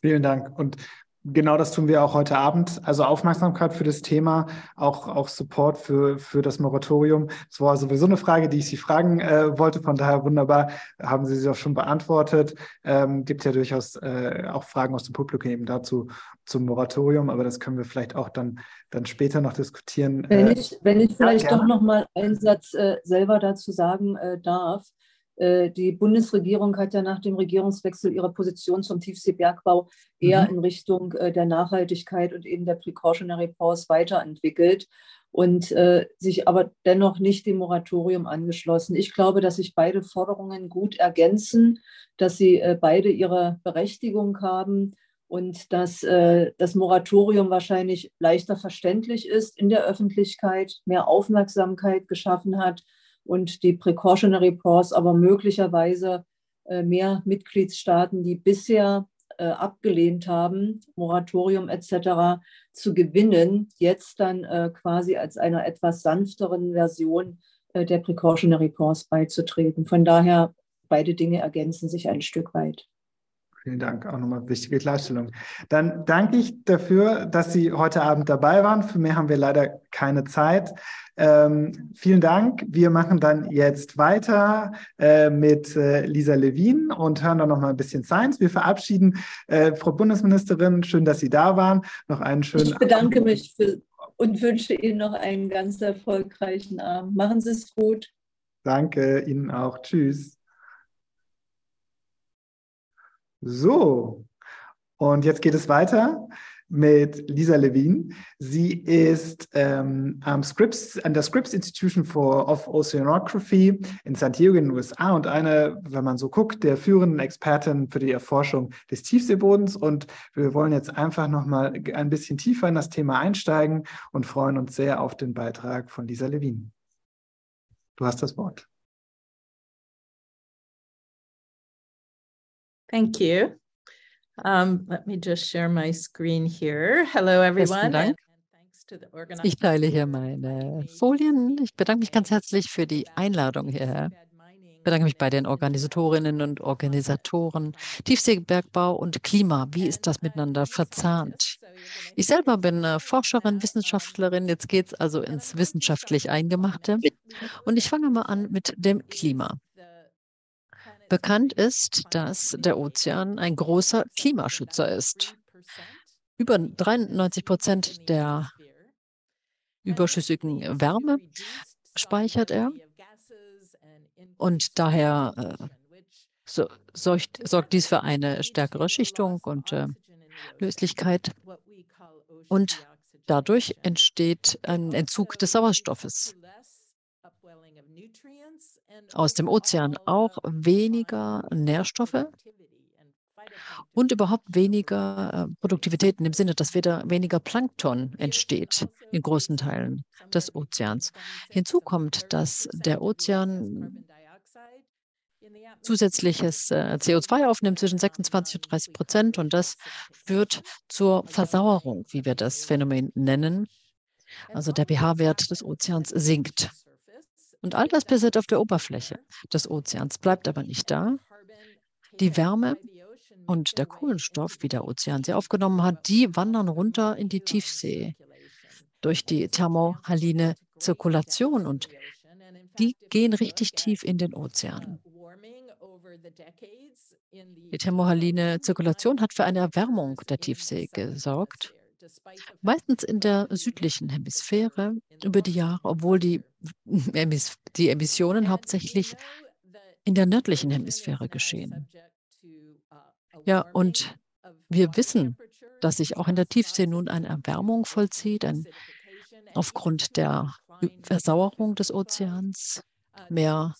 Vielen Dank. Und Genau das tun wir auch heute Abend. Also Aufmerksamkeit für das Thema, auch, auch Support für, für das Moratorium. Das war sowieso eine Frage, die ich Sie fragen äh, wollte. Von daher wunderbar, haben Sie sie auch schon beantwortet. Ähm, gibt ja durchaus äh, auch Fragen aus dem Publikum eben dazu zum Moratorium, aber das können wir vielleicht auch dann, dann später noch diskutieren. Wenn äh, ich, wenn ich vielleicht ja, doch noch mal einen Satz äh, selber dazu sagen äh, darf. Äh, die Bundesregierung hat ja nach dem Regierungswechsel ihre Position zum Tiefseebergbau eher mhm. in Richtung äh, der Nachhaltigkeit und eben der Precautionary Pause weiterentwickelt und äh, sich aber dennoch nicht dem Moratorium angeschlossen. Ich glaube, dass sich beide Forderungen gut ergänzen, dass sie äh, beide ihre Berechtigung haben und dass äh, das Moratorium wahrscheinlich leichter verständlich ist in der Öffentlichkeit, mehr Aufmerksamkeit geschaffen hat und die Precautionary Pause aber möglicherweise äh, mehr Mitgliedstaaten, die bisher äh, abgelehnt haben, Moratorium etc. zu gewinnen, jetzt dann äh, quasi als einer etwas sanfteren Version der Precautionary Pause beizutreten. Von daher, beide Dinge ergänzen sich ein Stück weit. Vielen Dank, auch nochmal wichtige Klarstellung. Dann danke ich dafür, dass Sie heute Abend dabei waren. Für mehr haben wir leider keine Zeit. Ähm, vielen Dank. Wir machen dann jetzt weiter äh, mit äh, Lisa Levin und hören dann nochmal ein bisschen Science. Wir verabschieden äh, Frau Bundesministerin. Schön, dass Sie da waren. Noch einen schönen Ich bedanke Abend. mich für, und wünsche Ihnen noch einen ganz erfolgreichen Abend. Machen Sie es gut. Danke Ihnen auch. Tschüss. So, und jetzt geht es weiter mit Lisa Levin. Sie ist ähm, am Scripps, an der Scripps Institution for, of Oceanography in San Diego in den USA und eine, wenn man so guckt, der führenden Expertin für die Erforschung des Tiefseebodens. Und wir wollen jetzt einfach nochmal ein bisschen tiefer in das Thema einsteigen und freuen uns sehr auf den Beitrag von Lisa Levin. Du hast das Wort. Thank you. Um, let me just share my screen here. Hello, everyone. Dank. Ich teile hier meine Folien. Ich bedanke mich ganz herzlich für die Einladung hierher. Ich bedanke mich bei den Organisatorinnen und Organisatoren. Tiefseebergbau und Klima, wie ist das miteinander verzahnt? Ich selber bin Forscherin, Wissenschaftlerin. Jetzt geht es also ins wissenschaftlich Eingemachte. Und ich fange mal an mit dem Klima. Bekannt ist, dass der Ozean ein großer Klimaschützer ist. Über 93 Prozent der überschüssigen Wärme speichert er. Und daher äh, so, sorgt, sorgt, dies für eine stärkere Schichtung und äh, Löslichkeit. Und dadurch entsteht ein Entzug des Sauerstoffes aus dem Ozean auch weniger Nährstoffe und überhaupt weniger äh, Produktivität in dem Sinne, dass wieder weniger Plankton entsteht in großen Teilen des Ozeans. Hinzu kommt, dass der Ozean zusätzliches äh, CO2 aufnimmt zwischen 26 und 30 Prozent. Und das führt zur Versauerung, wie wir das Phänomen nennen. Also der pH-Wert des Ozeans sinkt. Und all das passiert auf der Oberfläche des Ozeans, bleibt aber nicht da. Die Wärme und der Kohlenstoff, wie der Ozean sie aufgenommen hat, die wandern runter in die Tiefsee durch die thermohaline Zirkulation und die gehen richtig tief in den Ozean. Die thermohaline Zirkulation hat für eine Erwärmung der Tiefsee gesorgt, meistens in der südlichen Hemisphäre über die Jahre, obwohl die, die Emissionen hauptsächlich in der nördlichen Hemisphäre geschehen. Ja, und wir wissen, dass sich auch in der Tiefsee nun eine Erwärmung vollzieht, ein, aufgrund der Versauerung des Ozeans, mehr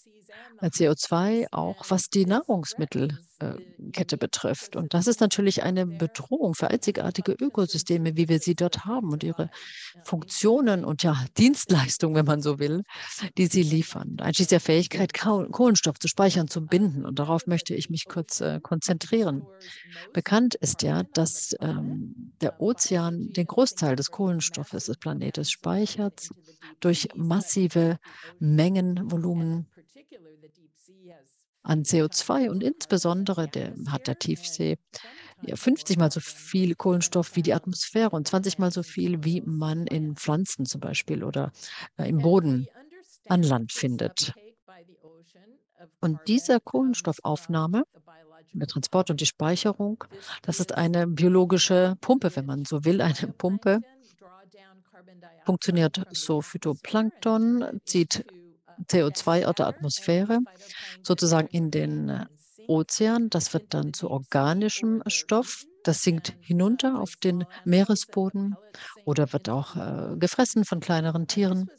CO2, auch was die Nahrungsmittelkette betrifft. Und das ist natürlich eine Bedrohung für einzigartige Ökosysteme, wie wir sie dort haben und ihre Funktionen und ja Dienstleistungen, wenn man so will, die sie liefern. Einschließlich der Fähigkeit, Kohlenstoff zu speichern, zu binden. Und darauf möchte ich mich kurz äh, konzentrieren. Bekannt ist ja, dass ähm, der Ozean den Großteil des Kohlenstoffes des Planetes speichert durch massive Mengenvolumen an CO2 und insbesondere der, hat der Tiefsee ja, 50 mal so viel Kohlenstoff wie die Atmosphäre und 20 mal so viel, wie man in Pflanzen zum Beispiel oder äh, im Boden an Land findet. Und diese Kohlenstoffaufnahme, der Transport und die Speicherung, das ist eine biologische Pumpe, wenn man so will, eine Pumpe. Funktioniert so Phytoplankton, zieht CO2 aus der Atmosphäre sozusagen in den äh, Ozean. Das wird dann zu organischem Stoff. Das sinkt hinunter auf den Meeresboden oder wird auch äh, gefressen von kleineren Tieren.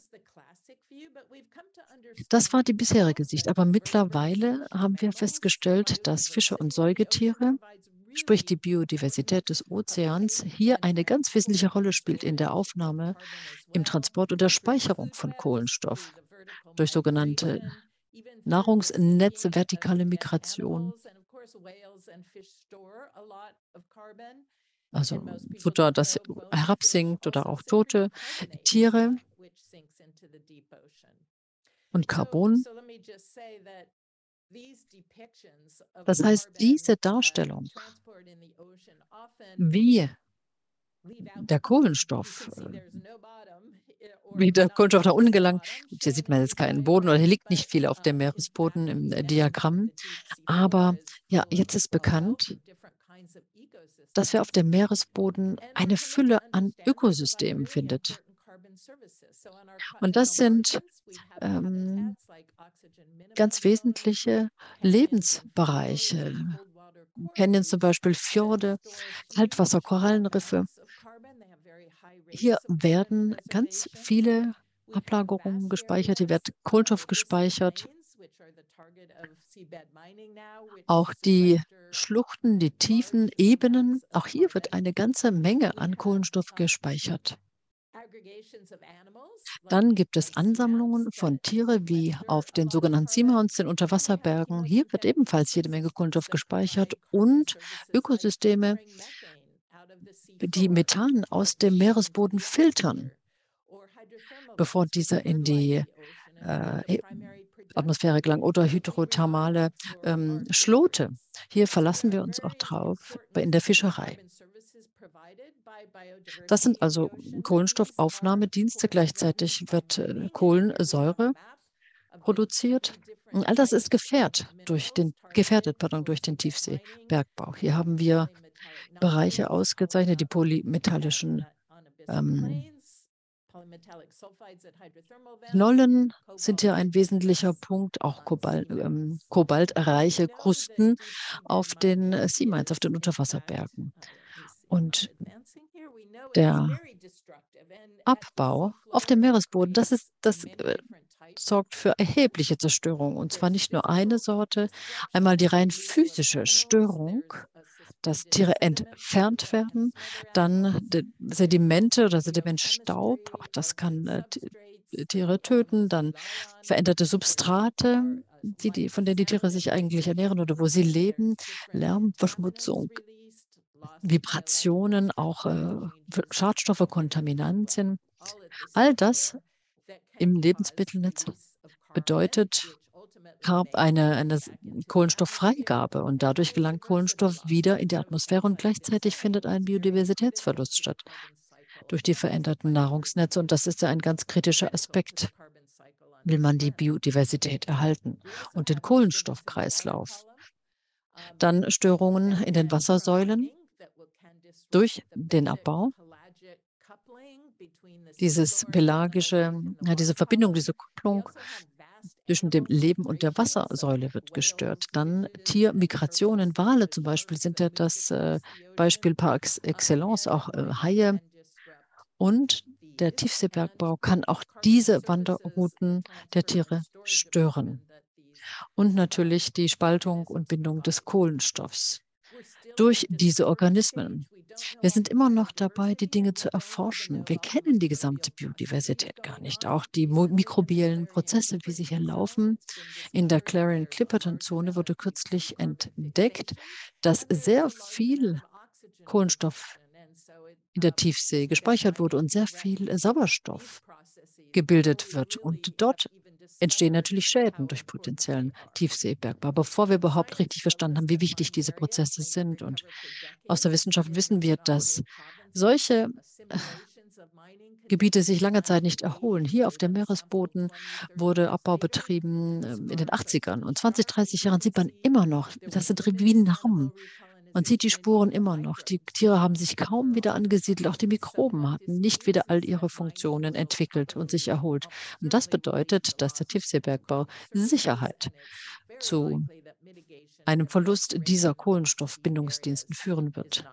Das war die bisherige Sicht. Aber mittlerweile haben wir festgestellt, dass Fische und Säugetiere, sprich die Biodiversität des Ozeans, hier eine ganz wesentliche Rolle spielt in der Aufnahme, im Transport und der Speicherung von Kohlenstoff durch sogenannte Nahrungsnetze, vertikale Migration. Also Futter, das herabsinkt oder auch tote Tiere und Carbon. Das heißt, diese Darstellung, wie der Kohlenstoff wie der Kohlenstoff nach unten gelangt. Hier sieht man jetzt keinen Boden oder hier liegt nicht viel auf dem Meeresboden im äh, Diagramm. Aber ja, jetzt ist bekannt, dass wir auf dem Meeresboden eine Fülle an Ökosystemen findet. Und das sind ähm, ganz wesentliche Lebensbereiche. Kennen zum Beispiel Fjorde, Kaltwasser, Korallenriffe. Hier werden ganz viele Ablagerungen gespeichert, hier wird Kohlenstoff gespeichert. Auch die Schluchten, die tiefen Ebenen, auch hier wird eine ganze Menge an Kohlenstoff gespeichert. Dann gibt es Ansammlungen von Tieren wie auf den sogenannten Seamounts, den Unterwasserbergen. Hier wird ebenfalls jede Menge Kohlenstoff gespeichert und Ökosysteme, die Methan aus dem Meeresboden filtern, bevor dieser in die äh, Atmosphäre gelangt oder hydrothermale ähm, Schlote. Hier verlassen wir uns auch drauf in der Fischerei. Das sind also Kohlenstoffaufnahmedienste. Gleichzeitig wird äh, Kohlensäure produziert. Und all das ist gefährdet durch den, gefährdet pardon, durch den Tiefseebergbau. Hier haben wir Bereiche ausgezeichnet, die polymetallischen ähm, Knollen sind hier ein wesentlicher Punkt, auch Kobalt, ähm, kobaltreiche Krusten auf den Seamines, auf den Unterwasserbergen. Und der Abbau auf dem Meeresboden, das, ist, das äh, sorgt für erhebliche Zerstörung. Und zwar nicht nur eine Sorte, einmal die rein physische Störung dass Tiere entfernt werden. Dann Sedimente oder Sedimentstaub, auch das kann äh, Tiere töten. Dann veränderte Substrate, die, die, von denen die Tiere sich eigentlich ernähren oder wo sie leben, Lärmverschmutzung, Vibrationen, auch äh, Schadstoffe, Kontaminantien. All das im Lebensmittelnetz bedeutet eine, eine Kohlenstofffreigabe und dadurch gelangt Kohlenstoff wieder in die Atmosphäre und gleichzeitig findet ein Biodiversitätsverlust statt durch die veränderten Nahrungsnetze. Und das ist ja ein ganz kritischer Aspekt, will man die Biodiversität erhalten und den Kohlenstoffkreislauf. Dann Störungen in den Wassersäulen durch den Abbau. Dieses pelagische, diese Verbindung, diese Kupplung zwischen dem Leben und der Wassersäule wird gestört. Dann Tiermigrationen, Wale zum Beispiel sind ja das äh, Beispiel par excellence, auch äh, Haie. Und der Tiefseebergbau kann auch diese Wanderrouten der Tiere stören. Und natürlich die Spaltung und Bindung des Kohlenstoffs durch diese Organismen. Wir sind immer noch dabei, die Dinge zu erforschen. Wir kennen die gesamte Biodiversität gar nicht. Auch die mikrobiellen Prozesse, wie sie hier laufen. In der Clarion-Clipperton-Zone wurde kürzlich entdeckt, dass sehr viel Kohlenstoff in der Tiefsee gespeichert wurde und sehr viel Sauerstoff gebildet wird. Und dort entstehen natürlich Schäden durch potenziellen Tiefseebergbau, bevor wir überhaupt richtig verstanden haben, wie wichtig diese Prozesse sind. Und aus der Wissenschaft wissen wir, dass solche äh, Gebiete sich lange Zeit nicht erholen. Hier auf dem Meeresboden wurde Abbau betrieben ähm, in den 80ern. Und 20, 30 Jahren sieht man immer noch, das sind wie Narben. Man sieht die Spuren immer noch. Die Tiere haben sich kaum wieder angesiedelt. Auch die Mikroben hatten nicht wieder all ihre Funktionen entwickelt und sich erholt. Und das bedeutet, dass der Tiefseebergbau Sicherheit zu einem Verlust dieser Kohlenstoffbindungsdiensten führen wird.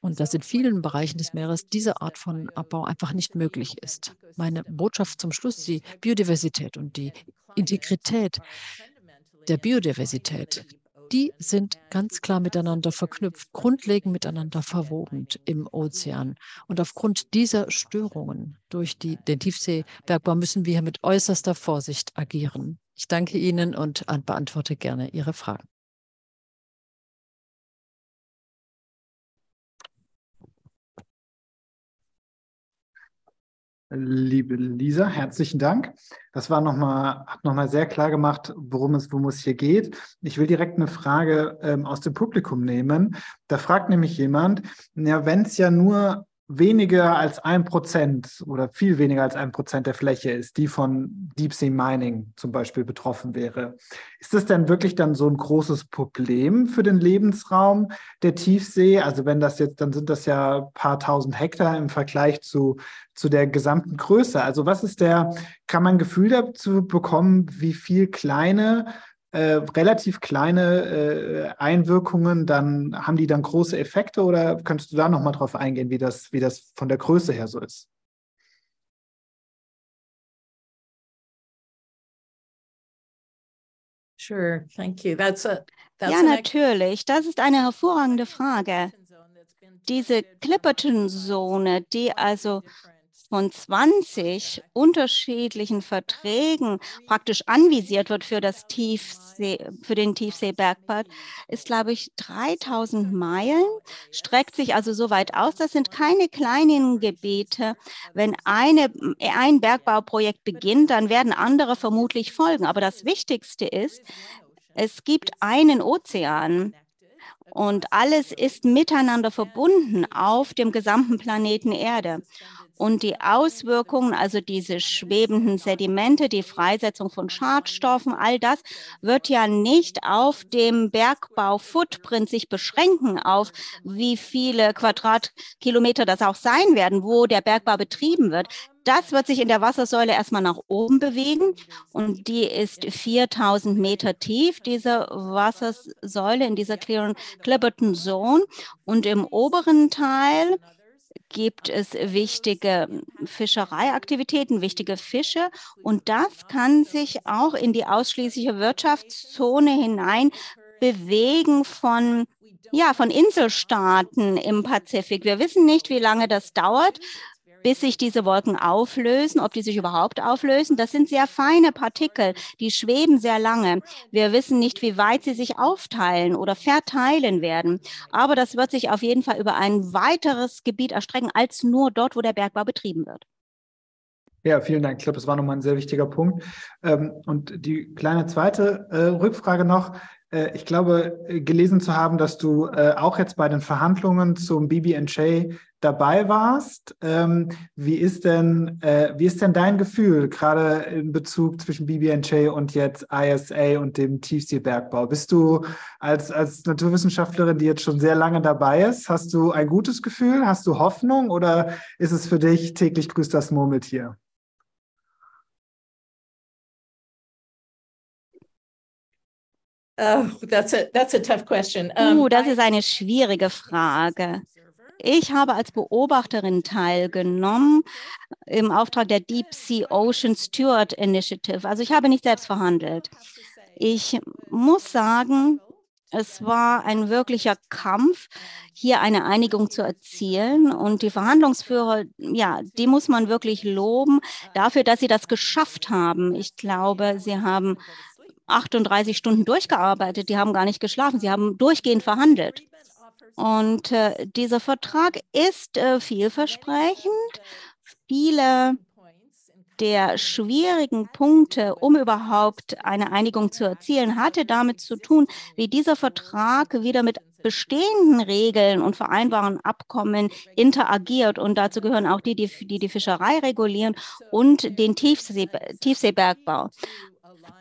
Und dass in vielen Bereichen des Meeres diese Art von Abbau einfach nicht möglich ist. Meine Botschaft zum Schluss, die Biodiversität und die Integrität der Biodiversität, die sind ganz klar miteinander verknüpft, grundlegend miteinander verwoben im Ozean. Und aufgrund dieser Störungen durch die, den Tiefseebergbau müssen wir hier mit äußerster Vorsicht agieren. Ich danke Ihnen und beantworte gerne Ihre Fragen. Liebe Lisa, herzlichen Dank. Das war noch mal, hat nochmal sehr klar gemacht, worum es, worum es hier geht. Ich will direkt eine Frage ähm, aus dem Publikum nehmen. Da fragt nämlich jemand, ja, wenn es ja nur weniger als ein Prozent oder viel weniger als ein Prozent der Fläche ist, die von Deep Sea Mining zum Beispiel betroffen wäre. Ist das denn wirklich dann so ein großes Problem für den Lebensraum der Tiefsee? Also wenn das jetzt, dann sind das ja ein paar tausend Hektar im Vergleich zu, zu der gesamten Größe. Also was ist der, kann man ein Gefühl dazu bekommen, wie viel kleine äh, relativ kleine äh, Einwirkungen, dann haben die dann große Effekte oder könntest du da nochmal drauf eingehen, wie das, wie das von der Größe her so ist? Sure, thank you. That's a, that's ja, natürlich. Das ist eine hervorragende Frage. Diese Clipperton-Zone, die also von 20 unterschiedlichen Verträgen praktisch anvisiert wird für, das Tiefsee, für den Tiefseebergbau, ist, glaube ich, 3000 Meilen, streckt sich also so weit aus. Das sind keine kleinen Gebiete. Wenn eine, ein Bergbauprojekt beginnt, dann werden andere vermutlich folgen. Aber das Wichtigste ist, es gibt einen Ozean, und alles ist miteinander verbunden auf dem gesamten Planeten Erde. Und die Auswirkungen, also diese schwebenden Sedimente, die Freisetzung von Schadstoffen, all das wird ja nicht auf dem Bergbau-Footprint sich beschränken, auf wie viele Quadratkilometer das auch sein werden, wo der Bergbau betrieben wird. Das wird sich in der Wassersäule erstmal nach oben bewegen und die ist 4000 Meter tief, diese Wassersäule in dieser Clipperton Zone. Und im oberen Teil gibt es wichtige Fischereiaktivitäten, wichtige Fische und das kann sich auch in die ausschließliche Wirtschaftszone hinein bewegen von ja, von Inselstaaten im Pazifik. Wir wissen nicht, wie lange das dauert, bis sich diese Wolken auflösen, ob die sich überhaupt auflösen. Das sind sehr feine Partikel, die schweben sehr lange. Wir wissen nicht, wie weit sie sich aufteilen oder verteilen werden. Aber das wird sich auf jeden Fall über ein weiteres Gebiet erstrecken als nur dort, wo der Bergbau betrieben wird. Ja, vielen Dank. Ich glaube, das war nochmal ein sehr wichtiger Punkt. Ähm, und die kleine zweite äh, Rückfrage noch. Äh, ich glaube, äh, gelesen zu haben, dass du auch jetzt bei den Verhandlungen zum BBNJ dabei warst. Ähm, wie ist denn, wie ist denn dein Gefühl, gerade in Bezug zwischen BBNJ und jetzt ISA und dem Tiefseebergbau? Bist du als, als Naturwissenschaftlerin, die jetzt schon sehr lange dabei ist, hast du ein gutes Gefühl? Hast du Hoffnung oder ist es für dich täglich grüßt das Murmeltier? Oh, that's a, that's a tough question. Um, uh, das ist eine schwierige Frage. Ich habe als Beobachterin teilgenommen im Auftrag der Deep Sea Ocean Steward Initiative. Also ich habe nicht selbst verhandelt. Ich muss sagen, es war ein wirklicher Kampf, hier eine Einigung zu erzielen. Und die Verhandlungsführer, ja, die muss man wirklich loben dafür, dass sie das geschafft haben. Ich glaube, sie haben 38 Stunden durchgearbeitet, die haben gar nicht geschlafen, sie haben durchgehend verhandelt. Und äh, dieser Vertrag ist äh, vielversprechend. Viele der schwierigen Punkte, um überhaupt eine Einigung zu erzielen, hatte damit zu tun, wie dieser Vertrag wieder mit bestehenden Regeln und vereinbaren Abkommen interagiert. Und dazu gehören auch die, die die, Fischerei regulieren und den Tiefsee, Tiefseebergbau.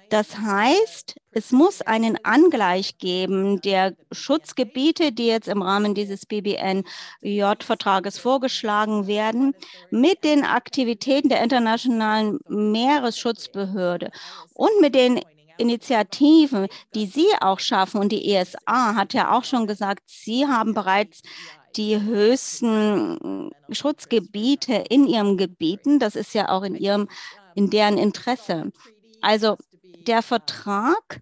Das heißt, es muss einen Angleich geben der Schutzgebiete, die jetzt im Rahmen dieses BBNJ-Vertrages vorgeschlagen werden, mit den Aktivitäten der Internationalen Meeresschutzbehörde und mit den Initiativen, die Sie auch schaffen. Und die ESA hat ja auch schon gesagt, Sie haben bereits die höchsten Schutzgebiete in ihren Gebieten. Das ist ja auch in ihrem, in deren Interesse. Also der Vertrag,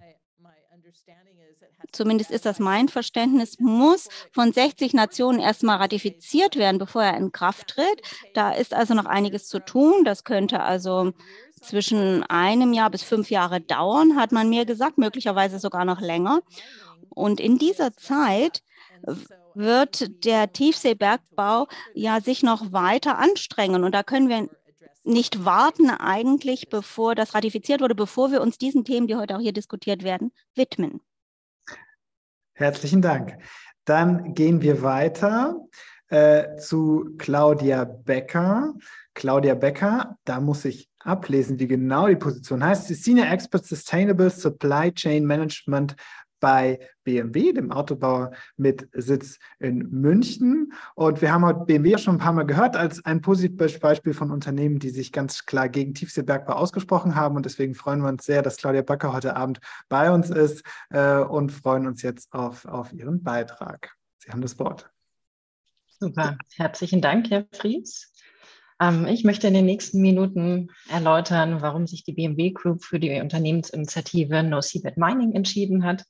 zumindest ist das mein Verständnis, muss von 60 Nationen erstmal ratifiziert werden, bevor er in Kraft tritt. Da ist also noch einiges zu tun. Das könnte also zwischen einem Jahr bis fünf Jahre dauern, hat man mir gesagt, möglicherweise sogar noch länger. Und in dieser Zeit wird der Tiefseebergbau ja sich noch weiter anstrengen. Und da können wir nicht warten eigentlich, bevor das ratifiziert wurde, bevor wir uns diesen Themen, die heute auch hier diskutiert werden, widmen. Herzlichen Dank. Dann gehen wir weiter äh, zu Claudia Becker. Claudia Becker, da muss ich ablesen, wie genau die Position heißt. Sie Senior Expert Sustainable Supply Chain Management bei BMW, dem Autobauer mit Sitz in München. Und wir haben heute BMW schon ein paar Mal gehört als ein positives Beispiel von Unternehmen, die sich ganz klar gegen Tiefseebergbau ausgesprochen haben. Und deswegen freuen wir uns sehr, dass Claudia Backer heute Abend bei uns ist äh, und freuen uns jetzt auf, auf Ihren Beitrag. Sie haben das Wort. Super. Herzlichen Dank, Herr Fries. Ähm, ich möchte in den nächsten Minuten erläutern, warum sich die BMW Group für die Unternehmensinitiative No Seabed Mining entschieden hat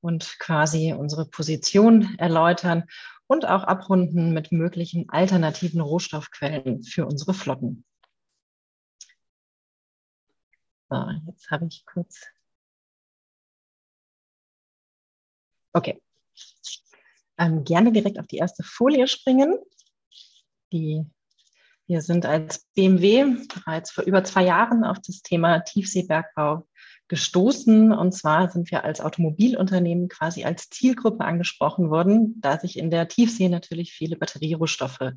und quasi unsere Position erläutern und auch abrunden mit möglichen alternativen Rohstoffquellen für unsere Flotten. So, jetzt habe ich kurz. Okay. Ähm, gerne direkt auf die erste Folie springen. Die wir sind als BMW bereits vor über zwei Jahren auf das Thema Tiefseebergbau gestoßen. Und zwar sind wir als Automobilunternehmen quasi als Zielgruppe angesprochen worden, da sich in der Tiefsee natürlich viele Batterierohstoffe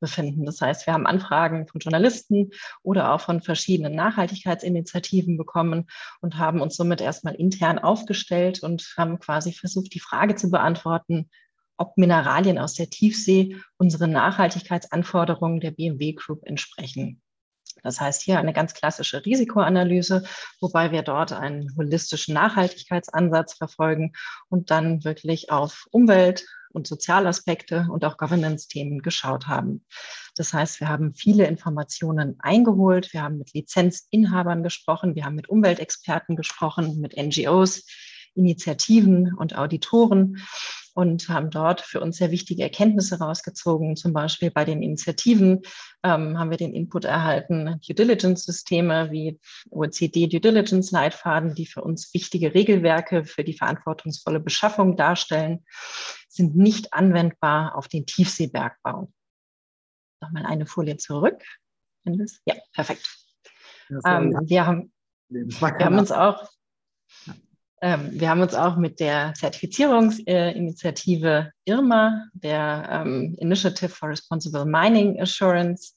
befinden. Das heißt, wir haben Anfragen von Journalisten oder auch von verschiedenen Nachhaltigkeitsinitiativen bekommen und haben uns somit erstmal intern aufgestellt und haben quasi versucht, die Frage zu beantworten, ob Mineralien aus der Tiefsee unseren Nachhaltigkeitsanforderungen der BMW Group entsprechen. Das heißt hier eine ganz klassische Risikoanalyse, wobei wir dort einen holistischen Nachhaltigkeitsansatz verfolgen und dann wirklich auf Umwelt- und Sozialaspekte und auch Governance-Themen geschaut haben. Das heißt, wir haben viele Informationen eingeholt, wir haben mit Lizenzinhabern gesprochen, wir haben mit Umweltexperten gesprochen, mit NGOs, Initiativen und Auditoren und haben dort für uns sehr wichtige Erkenntnisse rausgezogen. Zum Beispiel bei den Initiativen ähm, haben wir den Input erhalten, Due Diligence-Systeme wie OECD Due Diligence-Leitfaden, die für uns wichtige Regelwerke für die verantwortungsvolle Beschaffung darstellen, sind nicht anwendbar auf den Tiefseebergbau. Nochmal eine Folie zurück. Ja, perfekt. Ähm, wir haben, wir haben uns auch wir haben uns auch mit der Zertifizierungsinitiative IRMA, der ähm, Initiative for Responsible Mining Assurance,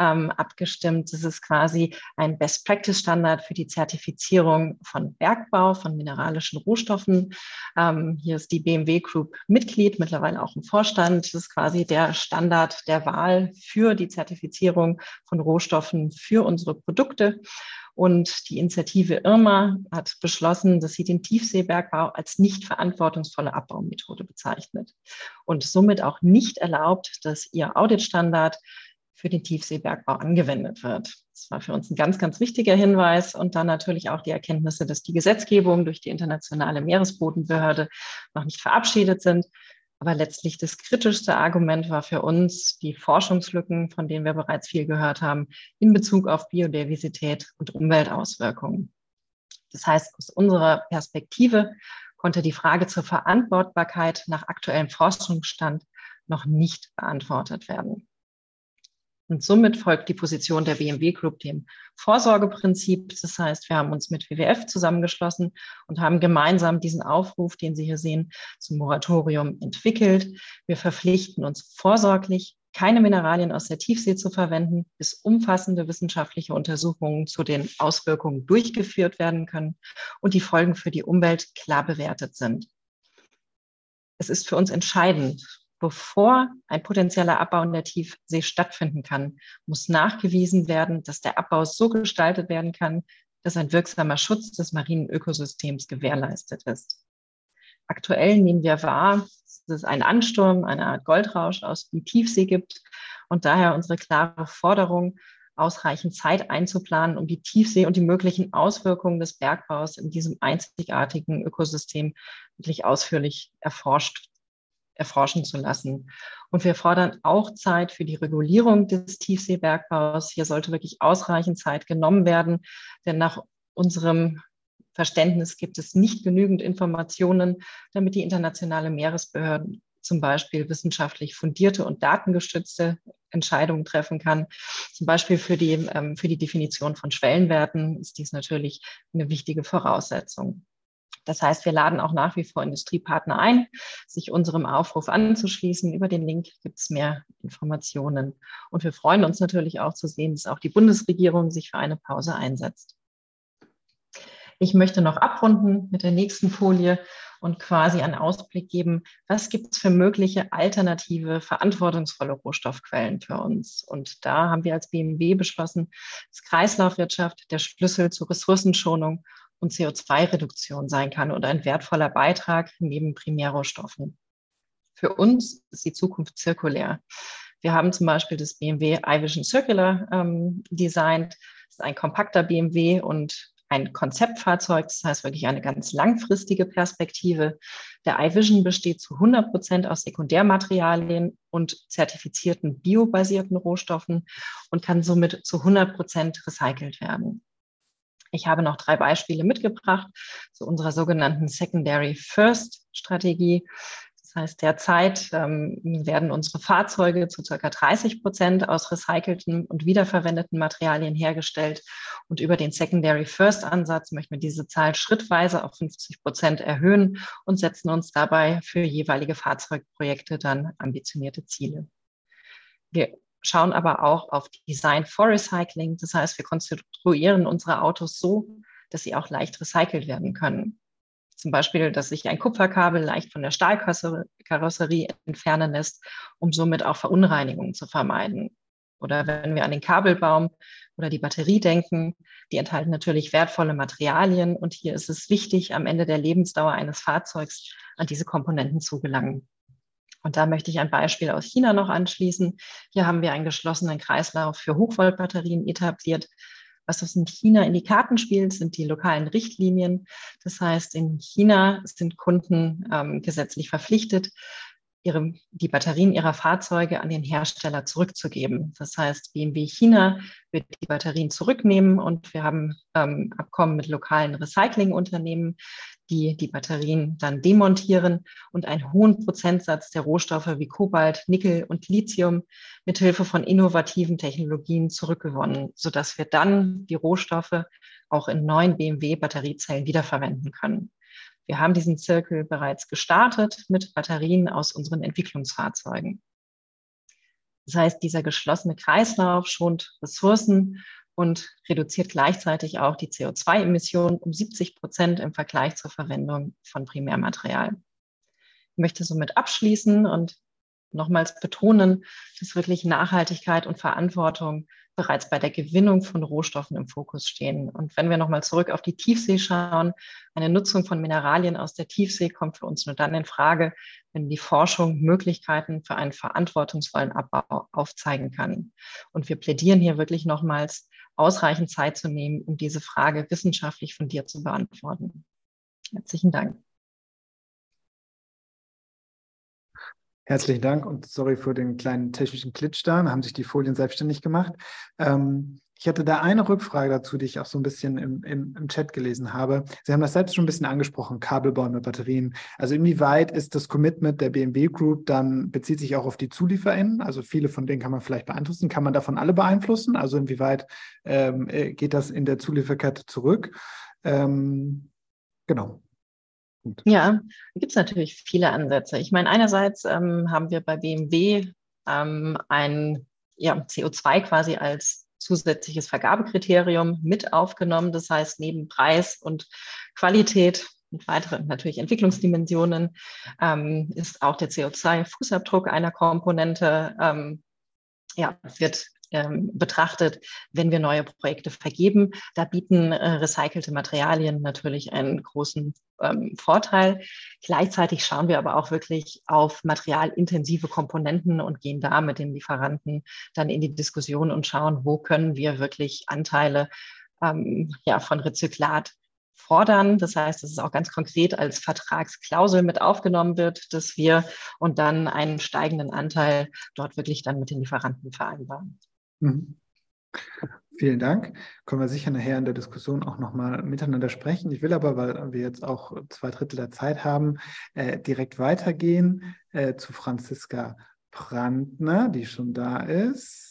ähm, abgestimmt. Das ist quasi ein Best-Practice-Standard für die Zertifizierung von Bergbau, von mineralischen Rohstoffen. Ähm, hier ist die BMW Group Mitglied, mittlerweile auch im Vorstand. Das ist quasi der Standard der Wahl für die Zertifizierung von Rohstoffen für unsere Produkte. Und die Initiative Irma hat beschlossen, dass sie den Tiefseebergbau als nicht verantwortungsvolle Abbaumethode bezeichnet und somit auch nicht erlaubt, dass ihr Auditstandard für den Tiefseebergbau angewendet wird. Das war für uns ein ganz, ganz wichtiger Hinweis und dann natürlich auch die Erkenntnisse, dass die Gesetzgebung durch die internationale Meeresbodenbehörde noch nicht verabschiedet sind aber letztlich das kritischste Argument war für uns die Forschungslücken, von denen wir bereits viel gehört haben, in Bezug auf Biodiversität und Umweltauswirkungen. Das heißt, aus unserer Perspektive konnte die Frage zur Verantwortbarkeit nach aktuellem Forschungsstand noch nicht beantwortet werden. Und somit folgt die Position der BMW Group dem Vorsorgeprinzip. Das heißt, wir haben uns mit WWF zusammengeschlossen und haben gemeinsam diesen Aufruf, den Sie hier sehen, zum Moratorium entwickelt. Wir verpflichten uns vorsorglich, keine Mineralien aus der Tiefsee zu verwenden, bis umfassende wissenschaftliche Untersuchungen zu den Auswirkungen durchgeführt werden können und die Folgen für die Umwelt klar bewertet sind. Es ist für uns entscheidend, bevor ein potenzieller Abbau in der Tiefsee stattfinden kann, muss nachgewiesen werden, dass der Abbau so gestaltet werden kann, dass ein wirksamer Schutz des marinen Ökosystems gewährleistet ist. Aktuell nehmen wir wahr, dass es einen Ansturm, eine Art Goldrausch aus die Tiefsee gibt und daher unsere klare Forderung, ausreichend Zeit einzuplanen, um die Tiefsee und die möglichen Auswirkungen des Bergbaus in diesem einzigartigen Ökosystem wirklich ausführlich erforscht erforschen zu lassen. Und wir fordern auch Zeit für die Regulierung des Tiefseebergbaus. Hier sollte wirklich ausreichend Zeit genommen werden, denn nach unserem Verständnis gibt es nicht genügend Informationen, damit die internationale Meeresbehörde zum Beispiel wissenschaftlich fundierte und datengestützte Entscheidungen treffen kann. Zum Beispiel für die, ähm, für die Definition von Schwellenwerten ist dies natürlich eine wichtige Voraussetzung. Das heißt, wir laden auch nach wie vor Industriepartner ein, sich unserem Aufruf anzuschließen. Über den Link gibt es mehr Informationen. Und wir freuen uns natürlich auch zu sehen, dass auch die Bundesregierung sich für eine Pause einsetzt. Ich möchte noch abrunden mit der nächsten Folie und quasi einen Ausblick geben, was gibt es für mögliche alternative, verantwortungsvolle Rohstoffquellen für uns. Und da haben wir als BMW beschlossen, dass Kreislaufwirtschaft der Schlüssel zur Ressourcenschonung und CO2-Reduktion sein kann oder ein wertvoller Beitrag neben Primärrohstoffen. Für uns ist die Zukunft zirkulär. Wir haben zum Beispiel das BMW iVision Circular ähm, designt. Das ist ein kompakter BMW und ein Konzeptfahrzeug, das heißt wirklich eine ganz langfristige Perspektive. Der iVision besteht zu 100 Prozent aus Sekundärmaterialien und zertifizierten biobasierten Rohstoffen und kann somit zu 100 Prozent recycelt werden. Ich habe noch drei Beispiele mitgebracht zu unserer sogenannten Secondary First Strategie. Das heißt, derzeit ähm, werden unsere Fahrzeuge zu circa 30 Prozent aus recycelten und wiederverwendeten Materialien hergestellt. Und über den Secondary First Ansatz möchten wir diese Zahl schrittweise auf 50 Prozent erhöhen und setzen uns dabei für jeweilige Fahrzeugprojekte dann ambitionierte Ziele. Wir schauen aber auch auf Design for Recycling. Das heißt, wir konstruieren unsere Autos so, dass sie auch leicht recycelt werden können. Zum Beispiel, dass sich ein Kupferkabel leicht von der Stahlkarosserie entfernen lässt, um somit auch Verunreinigungen zu vermeiden. Oder wenn wir an den Kabelbaum oder die Batterie denken, die enthalten natürlich wertvolle Materialien und hier ist es wichtig, am Ende der Lebensdauer eines Fahrzeugs an diese Komponenten zu gelangen. Und da möchte ich ein Beispiel aus China noch anschließen. Hier haben wir einen geschlossenen Kreislauf für Hochvoltbatterien etabliert, Was uns in China in die Karten spielt, sind die lokalen Richtlinien. Das heißt, in China sind Kunden ähm, gesetzlich verpflichtet, ihre, die Batterien ihrer Fahrzeuge an den Hersteller zurückzugeben. Das heißt, BMW China wird die Batterien zurücknehmen und wir haben ähm, Abkommen mit lokalen Recyclingunternehmen, die die Batterien dann demontieren und einen hohen Prozentsatz der Rohstoffe wie Kobalt, Nickel und Lithium mithilfe von innovativen Technologien zurückgewonnen, sodass wir dann die Rohstoffe auch in neuen BMW-Batteriezellen wiederverwenden können. Wir haben diesen Zirkel bereits gestartet mit Batterien aus unseren Entwicklungsfahrzeugen. Das heißt, dieser geschlossene Kreislauf schont Ressourcen und reduziert gleichzeitig auch die CO2-Emissionen um 70 Prozent im Vergleich zur Verwendung von Primärmaterial. Ich möchte somit abschließen und nochmals betonen, dass wirklich Nachhaltigkeit und Verantwortung bereits bei der Gewinnung von Rohstoffen im Fokus stehen. Und wenn wir nochmal zurück auf die Tiefsee schauen, eine Nutzung von Mineralien aus der Tiefsee kommt für uns nur dann in Frage, wenn die Forschung Möglichkeiten für einen verantwortungsvollen Abbau aufzeigen kann. Und wir plädieren hier wirklich nochmals, ausreichend Zeit zu nehmen, um diese Frage wissenschaftlich fundiert zu beantworten. Herzlichen Dank. Herzlichen Dank und sorry für den kleinen technischen Glitch da. Da haben sich die Folien selbstständig gemacht. Ähm, ich hatte da eine Rückfrage dazu, die ich auch so ein bisschen im, im, im, Chat gelesen habe. Sie haben das selbst schon ein bisschen angesprochen, Kabelbäume, Batterien. Also inwieweit ist das Commitment der BMW Group dann, bezieht sich auch auf die ZulieferInnen? Also viele von denen kann man vielleicht beeinflussen. Kann man davon alle beeinflussen? Also inwieweit ähm, äh, geht das in der Zulieferkette zurück? Ähm, genau. Gut. Ja, da gibt es natürlich viele Ansätze. Ich meine, einerseits ähm, haben wir bei BMW ähm, ein ja, CO2 quasi als zusätzliches Vergabekriterium mit aufgenommen. Das heißt, neben Preis und Qualität und weitere natürlich Entwicklungsdimensionen ähm, ist auch der CO2-Fußabdruck einer Komponente. Ähm, ja, wird ähm, betrachtet, wenn wir neue Projekte vergeben. Da bieten äh, recycelte Materialien natürlich einen großen ähm, Vorteil. Gleichzeitig schauen wir aber auch wirklich auf materialintensive Komponenten und gehen da mit den Lieferanten dann in die Diskussion und schauen, wo können wir wirklich Anteile ähm, ja, von Rezyklat fordern. Das heißt, dass es auch ganz konkret als Vertragsklausel mit aufgenommen wird, dass wir und dann einen steigenden Anteil dort wirklich dann mit den Lieferanten vereinbaren. Mhm. Vielen Dank. Können wir sicher nachher in der Diskussion auch nochmal miteinander sprechen. Ich will aber, weil wir jetzt auch zwei Drittel der Zeit haben, äh, direkt weitergehen äh, zu Franziska Brandner, die schon da ist.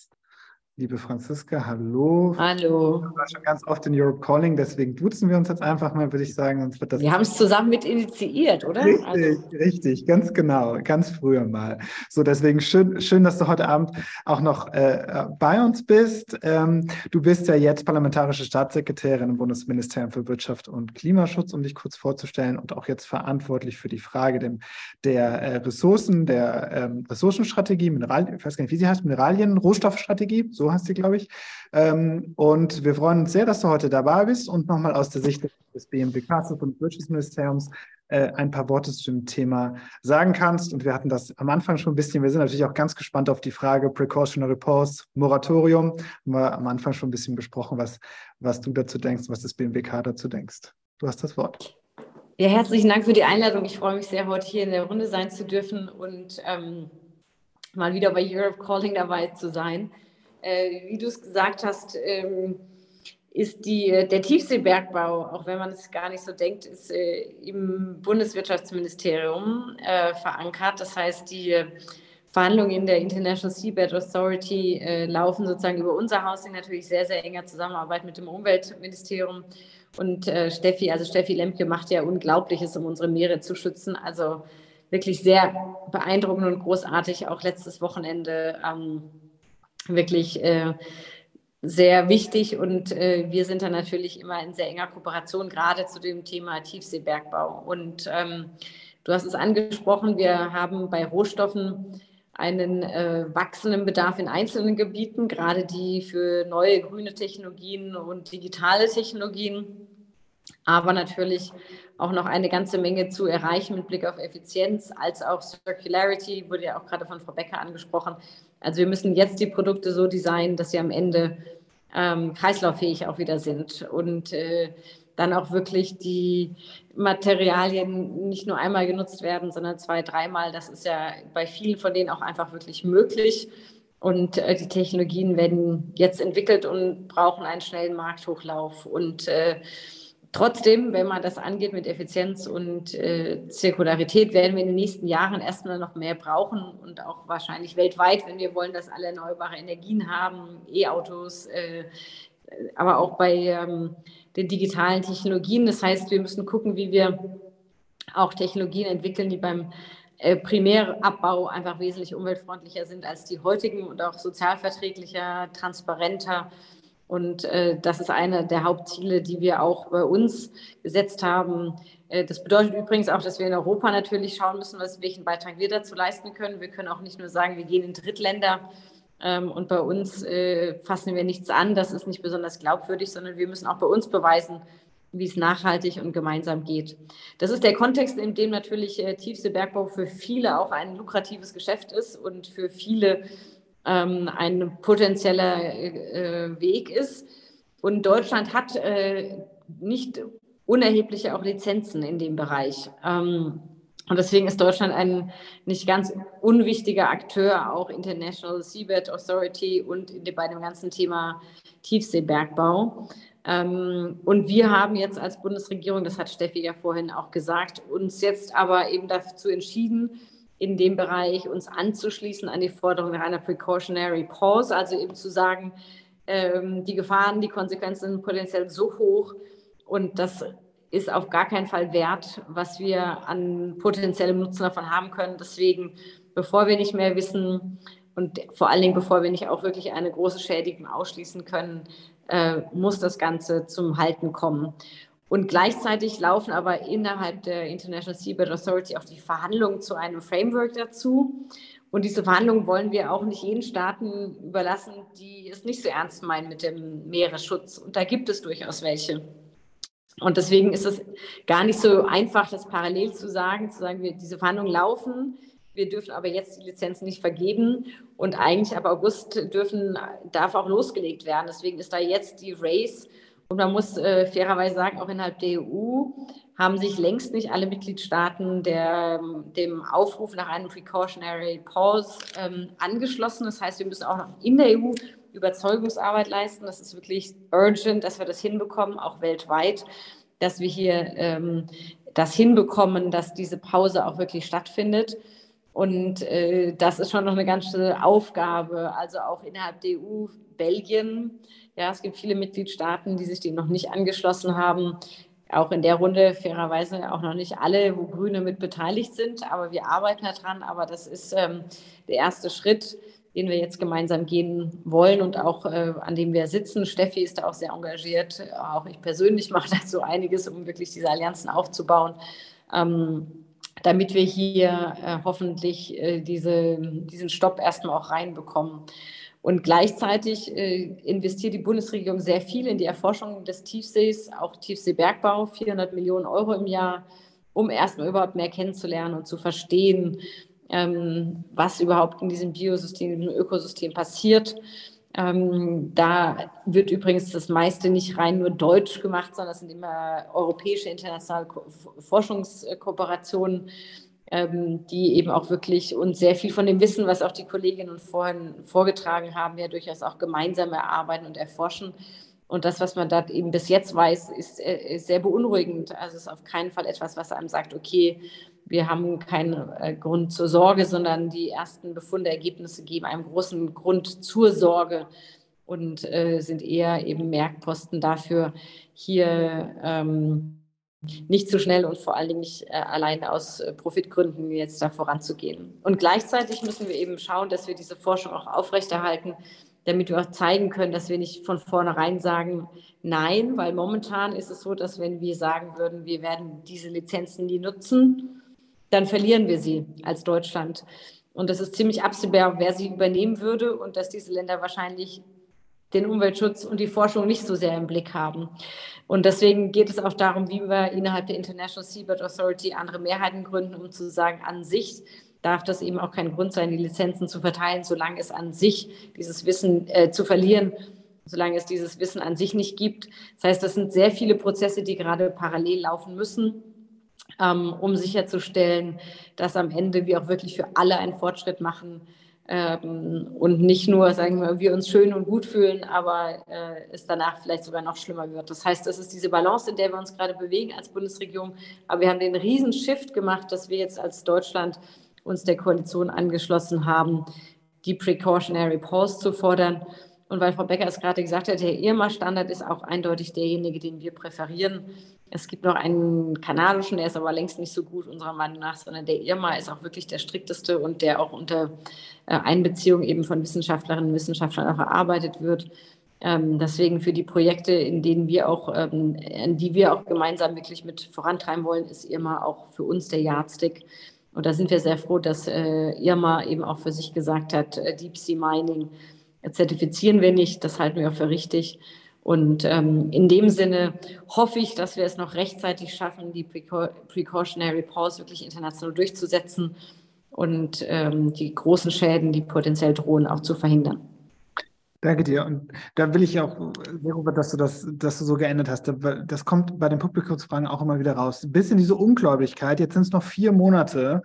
Liebe Franziska, hallo. Hallo. Ich war schon ganz oft in Europe Calling, deswegen duzen wir uns jetzt einfach mal, würde ich sagen. Sonst wird das wir haben es zusammen mit initiiert, oder? Richtig, also. richtig, ganz genau, ganz früher mal. So, deswegen schön, schön dass du heute Abend auch noch äh, bei uns bist. Ähm, du bist ja jetzt parlamentarische Staatssekretärin im Bundesministerium für Wirtschaft und Klimaschutz, um dich kurz vorzustellen und auch jetzt verantwortlich für die Frage dem, der äh, Ressourcen, der ähm, Ressourcenstrategie, Mineral, ich weiß gar nicht, wie sie heißt, Mineralien, Rohstoffstrategie, so heißt sie, glaube ich. Ähm, und wir freuen uns sehr, dass du heute dabei bist und nochmal aus der Sicht des BMWK und Wirtschaftsministeriums äh, ein paar Worte zu dem Thema sagen kannst. Und wir hatten das am Anfang schon ein bisschen. Wir sind natürlich auch ganz gespannt auf die Frage Precautionary Pause, Moratorium. Haben wir am Anfang schon ein bisschen besprochen, was, was du dazu denkst, was das BMWK dazu denkst. Du hast das Wort. Ja, herzlichen Dank für die Einladung. Ich freue mich sehr, heute hier in der Runde sein zu dürfen und ähm, mal wieder bei Europe Calling dabei zu sein. Äh, wie du es gesagt hast, ähm, ist die, der Tiefseebergbau, auch wenn man es gar nicht so denkt, ist äh, im Bundeswirtschaftsministerium äh, verankert. Das heißt, die Verhandlungen in der International Seabed Authority äh, laufen sozusagen über unser Haus in natürlich sehr, sehr enger Zusammenarbeit mit dem Umweltministerium. Und äh, Steffi, also Steffi Lemke macht ja Unglaubliches, um unsere Meere zu schützen. Also wirklich sehr beeindruckend und großartig, auch letztes Wochenende. Ähm, wirklich äh, sehr wichtig und äh, wir sind da natürlich immer in sehr enger Kooperation, gerade zu dem Thema Tiefseebergbau. Und ähm, du hast es angesprochen, wir haben bei Rohstoffen einen äh, wachsenden Bedarf in einzelnen Gebieten, gerade die für neue grüne Technologien und digitale Technologien, aber natürlich auch noch eine ganze Menge zu erreichen mit Blick auf Effizienz, als auch Circularity, wurde ja auch gerade von Frau Becker angesprochen. Also wir müssen jetzt die Produkte so designen, dass sie am Ende ähm, kreislauffähig auch wieder sind und äh, dann auch wirklich die Materialien nicht nur einmal genutzt werden, sondern zwei, dreimal. Das ist ja bei vielen von denen auch einfach wirklich möglich. Und äh, die Technologien werden jetzt entwickelt und brauchen einen schnellen Markthochlauf. Und äh, trotzdem, wenn man das angeht mit Effizienz und äh, Zirkularität, werden wir in den nächsten Jahren erstmal noch mehr brauchen und auch wahrscheinlich weltweit, wenn wir wollen, dass alle erneuerbare Energien haben, E-Autos, äh, aber auch bei ähm, den digitalen Technologien. Das heißt, wir müssen gucken, wie wir auch Technologien entwickeln, die beim äh, Primärabbau einfach wesentlich umweltfreundlicher sind als die heutigen und auch sozialverträglicher, transparenter. Und äh, das ist eine der Hauptziele, die wir auch bei uns gesetzt haben. Äh, das bedeutet übrigens auch, dass wir in Europa natürlich schauen müssen, was, welchen Beitrag wir dazu leisten können. Wir können auch nicht nur sagen, wir gehen in Drittländer ähm, und bei uns äh, fassen wir nichts an. Das ist nicht besonders glaubwürdig, sondern wir müssen auch bei uns beweisen, wie es nachhaltig und gemeinsam geht. Das ist der Kontext, in dem natürlich äh, Tiefseebergbau für viele auch ein lukratives Geschäft ist und für viele ähm, ein potenzieller äh, Weg ist. Und Deutschland hat äh, nicht unerhebliche auch Lizenzen in dem Bereich. Ähm, und deswegen ist Deutschland ein nicht ganz unwichtiger Akteur, auch International Seabed Authority und bei dem ganzen Thema Tiefseebergbau. Ähm, und wir haben jetzt als Bundesregierung, das hat Steffi ja vorhin auch gesagt, uns jetzt aber eben dazu entschieden, in dem Bereich uns anzuschließen an die Forderung nach einer Precautionary Pause, also eben zu sagen, ähm, die Gefahren, die Konsequenzen sind potenziell so hoch und das ist auf gar keinen Fall wert, was wir an potenziellem Nutzen davon haben können. Deswegen, bevor wir nicht mehr wissen und vor allen Dingen, bevor wir nicht auch wirklich eine große Schädigung ausschließen können, äh, muss das Ganze zum Halten kommen. Und gleichzeitig laufen aber innerhalb der International Seabed Authority auch die Verhandlungen zu einem Framework dazu. Und diese Verhandlungen wollen wir auch nicht jenen Staaten überlassen, die es nicht so ernst meinen mit dem Meeresschutz. Und da gibt es durchaus welche. Und deswegen ist es gar nicht so einfach, das parallel zu sagen, zu sagen, wir, diese Verhandlungen laufen, wir dürfen aber jetzt die Lizenzen nicht vergeben und eigentlich ab August dürfen, darf auch losgelegt werden. Deswegen ist da jetzt die Race und man muss äh, fairerweise sagen, auch innerhalb der EU haben sich längst nicht alle Mitgliedstaaten der, dem Aufruf nach einem Precautionary Pause ähm, angeschlossen. Das heißt, wir müssen auch noch in der EU Überzeugungsarbeit leisten. Das ist wirklich urgent, dass wir das hinbekommen, auch weltweit, dass wir hier ähm, das hinbekommen, dass diese Pause auch wirklich stattfindet. Und äh, das ist schon noch eine ganze Aufgabe, also auch innerhalb der EU, Belgien. Ja, es gibt viele Mitgliedstaaten, die sich dem noch nicht angeschlossen haben. Auch in der Runde fairerweise auch noch nicht alle, wo Grüne mit beteiligt sind, aber wir arbeiten daran. Aber das ist ähm, der erste Schritt den wir jetzt gemeinsam gehen wollen und auch äh, an dem wir sitzen. Steffi ist da auch sehr engagiert. Auch ich persönlich mache dazu einiges, um wirklich diese Allianzen aufzubauen, ähm, damit wir hier äh, hoffentlich äh, diese, diesen Stopp erstmal auch reinbekommen. Und gleichzeitig äh, investiert die Bundesregierung sehr viel in die Erforschung des Tiefsees, auch Tiefseebergbau, 400 Millionen Euro im Jahr, um erstmal überhaupt mehr kennenzulernen und zu verstehen, ähm, was überhaupt in diesem Biosystem, in diesem Ökosystem passiert. Ähm, da wird übrigens das meiste nicht rein nur deutsch gemacht, sondern es sind immer europäische internationale Ko Forschungskooperationen, ähm, die eben auch wirklich uns sehr viel von dem Wissen, was auch die Kolleginnen vorhin vorgetragen haben, ja durchaus auch gemeinsam erarbeiten und erforschen. Und das, was man da eben bis jetzt weiß, ist, äh, ist sehr beunruhigend. Also es ist auf keinen Fall etwas, was einem sagt, okay, wir haben keinen äh, Grund zur Sorge, sondern die ersten Befundeergebnisse geben einem großen Grund zur Sorge und äh, sind eher eben Merkposten dafür, hier ähm, nicht zu so schnell und vor allen Dingen nicht äh, allein aus äh, Profitgründen jetzt da voranzugehen. Und gleichzeitig müssen wir eben schauen, dass wir diese Forschung auch aufrechterhalten, damit wir auch zeigen können, dass wir nicht von vornherein sagen, nein, weil momentan ist es so, dass wenn wir sagen würden, wir werden diese Lizenzen nie nutzen, dann verlieren wir sie als Deutschland. Und das ist ziemlich absehbar, wer sie übernehmen würde und dass diese Länder wahrscheinlich den Umweltschutz und die Forschung nicht so sehr im Blick haben. Und deswegen geht es auch darum, wie wir innerhalb der International Seabed Authority andere Mehrheiten gründen, um zu sagen, an sich darf das eben auch kein Grund sein, die Lizenzen zu verteilen, solange es an sich dieses Wissen äh, zu verlieren, solange es dieses Wissen an sich nicht gibt. Das heißt, das sind sehr viele Prozesse, die gerade parallel laufen müssen, ähm, um sicherzustellen, dass am Ende wir auch wirklich für alle einen Fortschritt machen ähm, und nicht nur, sagen wir, wir uns schön und gut fühlen, aber äh, es danach vielleicht sogar noch schlimmer wird. Das heißt, das ist diese Balance, in der wir uns gerade bewegen als Bundesregierung. Aber wir haben den riesen Shift gemacht, dass wir jetzt als Deutschland uns der Koalition angeschlossen haben, die Precautionary Pause zu fordern. Und weil Frau Becker es gerade gesagt hat, der Irma-Standard ist auch eindeutig derjenige, den wir präferieren. Es gibt noch einen kanadischen, der ist aber längst nicht so gut unserer Meinung nach, sondern der Irma ist auch wirklich der strikteste und der auch unter äh, Einbeziehung eben von Wissenschaftlerinnen und Wissenschaftlern auch erarbeitet wird. Ähm, deswegen für die Projekte, in denen wir auch, ähm, in die wir auch gemeinsam wirklich mit vorantreiben wollen, ist Irma auch für uns der Yardstick. Und da sind wir sehr froh, dass äh, Irma eben auch für sich gesagt hat, äh, Deep Sea Mining zertifizieren wir nicht. Das halten wir auch für richtig. Und ähm, in dem Sinne hoffe ich, dass wir es noch rechtzeitig schaffen, die Precautionary Pause wirklich international durchzusetzen und ähm, die großen Schäden, die potenziell drohen, auch zu verhindern. Danke dir. Und da will ich auch, Robert, dass du das, dass du so geändert hast. Das kommt bei den Publikumsfragen auch immer wieder raus. Ein bisschen diese Ungläubigkeit. Jetzt sind es noch vier Monate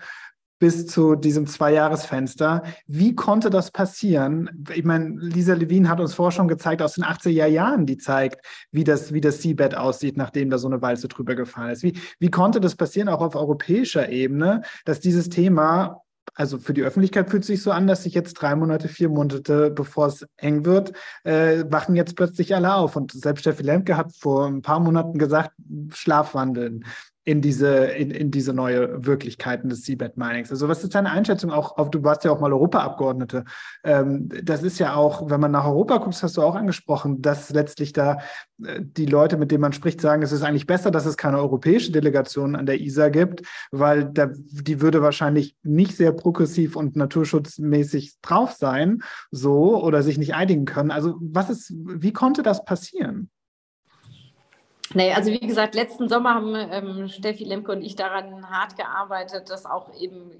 bis zu diesem Zweijahresfenster. Wie konnte das passieren? Ich meine, Lisa Levin hat uns schon gezeigt aus den 80er Jahren, die zeigt, wie das, wie das Seabed aussieht, nachdem da so eine Walze drüber gefallen ist. Wie, wie konnte das passieren, auch auf europäischer Ebene, dass dieses Thema also für die Öffentlichkeit fühlt sich so an, dass sich jetzt drei Monate, vier Monate, bevor es eng wird, äh, wachen jetzt plötzlich alle auf. Und selbst Steffi Lemke hat vor ein paar Monaten gesagt, Schlafwandeln in diese, in, in diese neue Wirklichkeiten des Seabed Minings. Also was ist deine Einschätzung auch auf, du warst ja auch mal Europaabgeordnete. Ähm, das ist ja auch, wenn man nach Europa guckt, hast du auch angesprochen, dass letztlich da äh, die Leute, mit denen man spricht, sagen, es ist eigentlich besser, dass es keine europäische Delegation an der ISA gibt, weil da, die würde wahrscheinlich nicht sehr progressiv und naturschutzmäßig drauf sein, so, oder sich nicht einigen können. Also was ist, wie konnte das passieren? Nee, also wie gesagt, letzten Sommer haben ähm, Steffi Lemke und ich daran hart gearbeitet, dass auch eben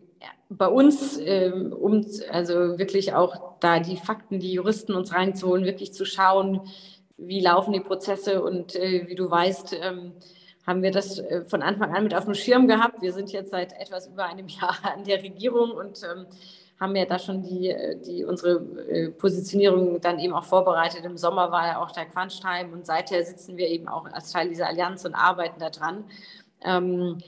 bei uns, ähm, um also wirklich auch da die Fakten, die Juristen uns reinzuholen, wirklich zu schauen, wie laufen die Prozesse und äh, wie du weißt, ähm, haben wir das äh, von Anfang an mit auf dem Schirm gehabt. Wir sind jetzt seit etwas über einem Jahr an der Regierung und ähm, haben ja da schon die, äh, die, unsere äh, Positionierung dann eben auch vorbereitet. Im Sommer war ja auch der Quantstime und seither sitzen wir eben auch als Teil dieser Allianz und arbeiten daran. Ähm,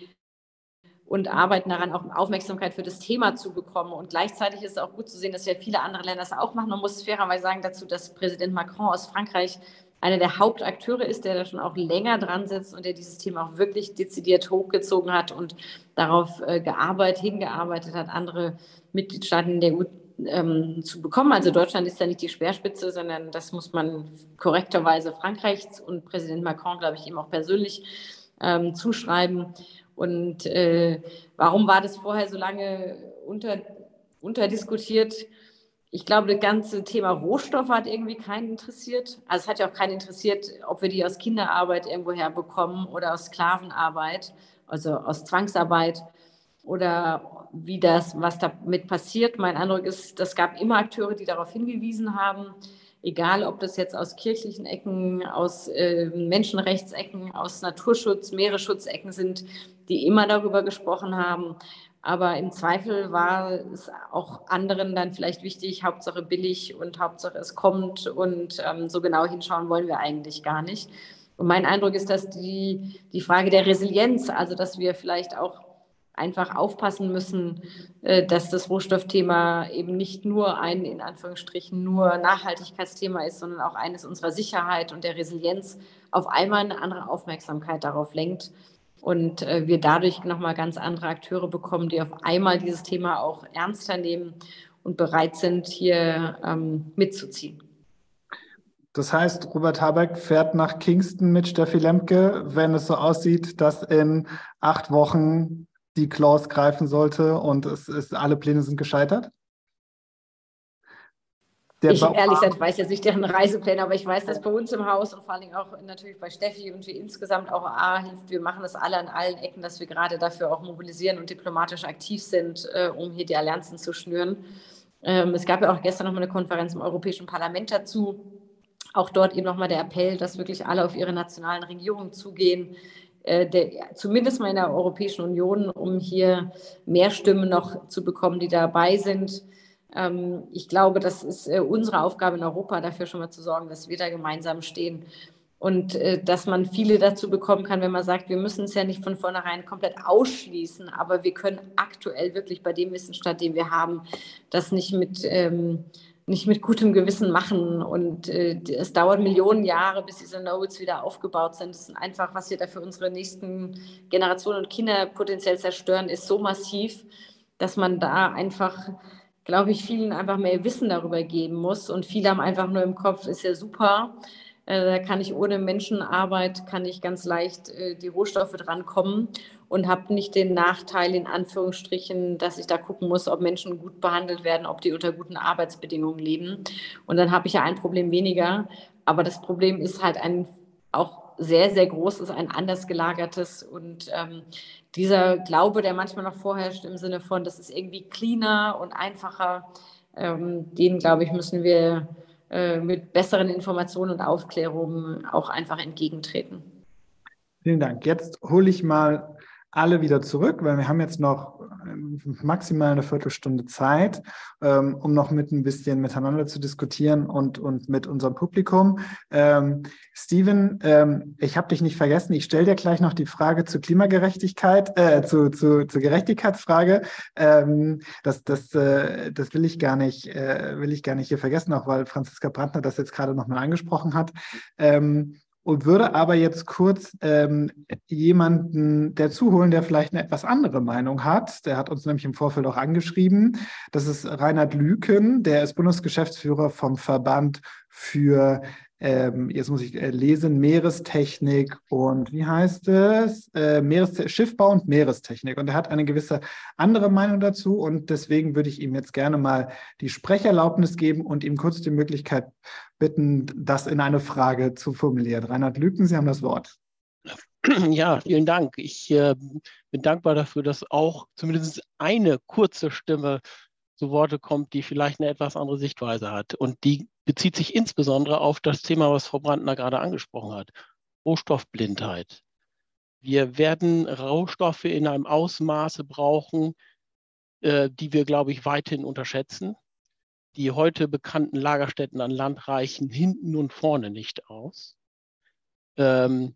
und arbeiten daran, auch Aufmerksamkeit für das Thema zu bekommen. Und gleichzeitig ist es auch gut zu sehen, dass ja viele andere Länder das auch machen. Man muss fairerweise sagen dazu, dass Präsident Macron aus Frankreich einer der Hauptakteure ist, der da schon auch länger dran sitzt und der dieses Thema auch wirklich dezidiert hochgezogen hat und darauf äh, gearbeitet, hingearbeitet hat, andere Mitgliedstaaten der EU ähm, zu bekommen. Also Deutschland ist ja nicht die Speerspitze, sondern das muss man korrekterweise Frankreich und Präsident Macron, glaube ich, ihm auch persönlich ähm, zuschreiben. Und äh, warum war das vorher so lange unter, unterdiskutiert? Ich glaube, das ganze Thema Rohstoffe hat irgendwie keinen interessiert. Also es hat ja auch keinen interessiert, ob wir die aus Kinderarbeit irgendwoher bekommen oder aus Sklavenarbeit, also aus Zwangsarbeit oder wie das, was damit passiert. Mein Eindruck ist, es gab immer Akteure, die darauf hingewiesen haben, egal ob das jetzt aus kirchlichen Ecken, aus äh, Menschenrechtsecken, aus Naturschutz, Meeresschutzecken sind, die immer darüber gesprochen haben. Aber im Zweifel war es auch anderen dann vielleicht wichtig, Hauptsache billig und Hauptsache es kommt und ähm, so genau hinschauen wollen wir eigentlich gar nicht. Und mein Eindruck ist, dass die, die Frage der Resilienz, also dass wir vielleicht auch einfach aufpassen müssen, äh, dass das Rohstoffthema eben nicht nur ein, in Anführungsstrichen, nur Nachhaltigkeitsthema ist, sondern auch eines unserer Sicherheit und der Resilienz auf einmal eine andere Aufmerksamkeit darauf lenkt und äh, wir dadurch nochmal ganz andere Akteure bekommen, die auf einmal dieses Thema auch ernster nehmen und bereit sind, hier ähm, mitzuziehen. Das heißt, Robert Habeck fährt nach Kingston mit Steffi Lemke, wenn es so aussieht, dass in acht Wochen die Clause greifen sollte und es ist, alle Pläne sind gescheitert? Der ich ehrlich gesagt weiß jetzt nicht deren Reisepläne, aber ich weiß, dass bei uns im Haus und vor allen Dingen auch natürlich bei Steffi und wie insgesamt auch A hilft, wir machen das alle an allen Ecken, dass wir gerade dafür auch mobilisieren und diplomatisch aktiv sind, äh, um hier die Allianzen zu schnüren. Ähm, es gab ja auch gestern noch mal eine Konferenz im Europäischen Parlament dazu. auch dort eben nochmal der Appell, dass wirklich alle auf ihre nationalen Regierungen zugehen, äh, der, zumindest mal in der Europäischen Union, um hier mehr Stimmen noch zu bekommen, die dabei sind. Ähm, ich glaube, das ist äh, unsere Aufgabe in Europa, dafür schon mal zu sorgen, dass wir da gemeinsam stehen und äh, dass man viele dazu bekommen kann, wenn man sagt, wir müssen es ja nicht von vornherein komplett ausschließen, aber wir können aktuell wirklich bei dem Wissensstand, den wir haben, das nicht mit, ähm, nicht mit gutem Gewissen machen. Und äh, es dauert Millionen Jahre, bis diese Nodes wieder aufgebaut sind. Das ist einfach, was wir da für unsere nächsten Generationen und Kinder potenziell zerstören, ist so massiv, dass man da einfach glaube ich, vielen einfach mehr Wissen darüber geben muss. Und viele haben einfach nur im Kopf, ist ja super, äh, da kann ich ohne Menschenarbeit, kann ich ganz leicht äh, die Rohstoffe drankommen und habe nicht den Nachteil in Anführungsstrichen, dass ich da gucken muss, ob Menschen gut behandelt werden, ob die unter guten Arbeitsbedingungen leben. Und dann habe ich ja ein Problem weniger. Aber das Problem ist halt ein auch sehr, sehr großes, ein anders gelagertes. Und ähm, dieser Glaube, der manchmal noch vorherrscht im Sinne von, das ist irgendwie cleaner und einfacher, ähm, den, glaube ich, müssen wir äh, mit besseren Informationen und Aufklärungen auch einfach entgegentreten. Vielen Dank. Jetzt hole ich mal alle wieder zurück, weil wir haben jetzt noch ähm, maximal eine Viertelstunde Zeit, ähm, um noch mit ein bisschen miteinander zu diskutieren und, und mit unserem Publikum. Ähm, Steven, ähm, ich habe dich nicht vergessen. Ich stelle dir gleich noch die Frage zur Klimagerechtigkeit, äh, zu, zu, zur Gerechtigkeitsfrage. Ähm, das, das, äh, das will ich gar nicht, äh, will ich gar nicht hier vergessen, auch weil Franziska Brandner das jetzt gerade nochmal angesprochen hat. Ähm, und würde aber jetzt kurz ähm, jemanden dazuholen, der vielleicht eine etwas andere Meinung hat. Der hat uns nämlich im Vorfeld auch angeschrieben. Das ist Reinhard Lüken, der ist Bundesgeschäftsführer vom Verband für ähm, jetzt muss ich äh, lesen, Meerestechnik und wie heißt es? Äh, Meeres Schiffbau und Meerestechnik. Und er hat eine gewisse andere Meinung dazu und deswegen würde ich ihm jetzt gerne mal die Sprecherlaubnis geben und ihm kurz die Möglichkeit bitten, das in eine Frage zu formulieren. Reinhard Lüken, Sie haben das Wort. Ja, vielen Dank. Ich äh, bin dankbar dafür, dass auch zumindest eine kurze Stimme zu Worte kommt, die vielleicht eine etwas andere Sichtweise hat. Und die bezieht sich insbesondere auf das Thema, was Frau Brandner gerade angesprochen hat, Rohstoffblindheit. Wir werden Rohstoffe in einem Ausmaße brauchen, äh, die wir, glaube ich, weithin unterschätzen. Die heute bekannten Lagerstätten an Land reichen hinten und vorne nicht aus. Ähm,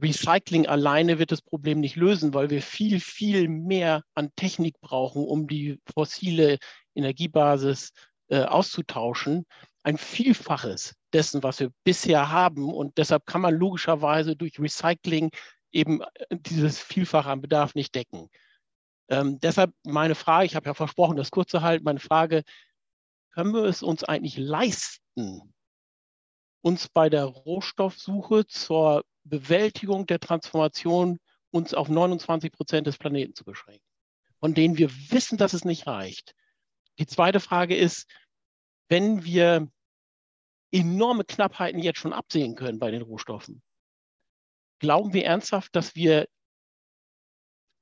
Recycling alleine wird das Problem nicht lösen, weil wir viel, viel mehr an Technik brauchen, um die fossile Energiebasis äh, auszutauschen. Ein Vielfaches dessen, was wir bisher haben. Und deshalb kann man logischerweise durch Recycling eben äh, dieses Vielfache an Bedarf nicht decken. Ähm, deshalb meine Frage, ich habe ja versprochen, das kurz zu halten, meine Frage, können wir es uns eigentlich leisten, uns bei der Rohstoffsuche zur Bewältigung der Transformation uns auf 29 Prozent des Planeten zu beschränken, von denen wir wissen, dass es nicht reicht. Die zweite Frage ist, wenn wir enorme Knappheiten jetzt schon absehen können bei den Rohstoffen, glauben wir ernsthaft, dass wir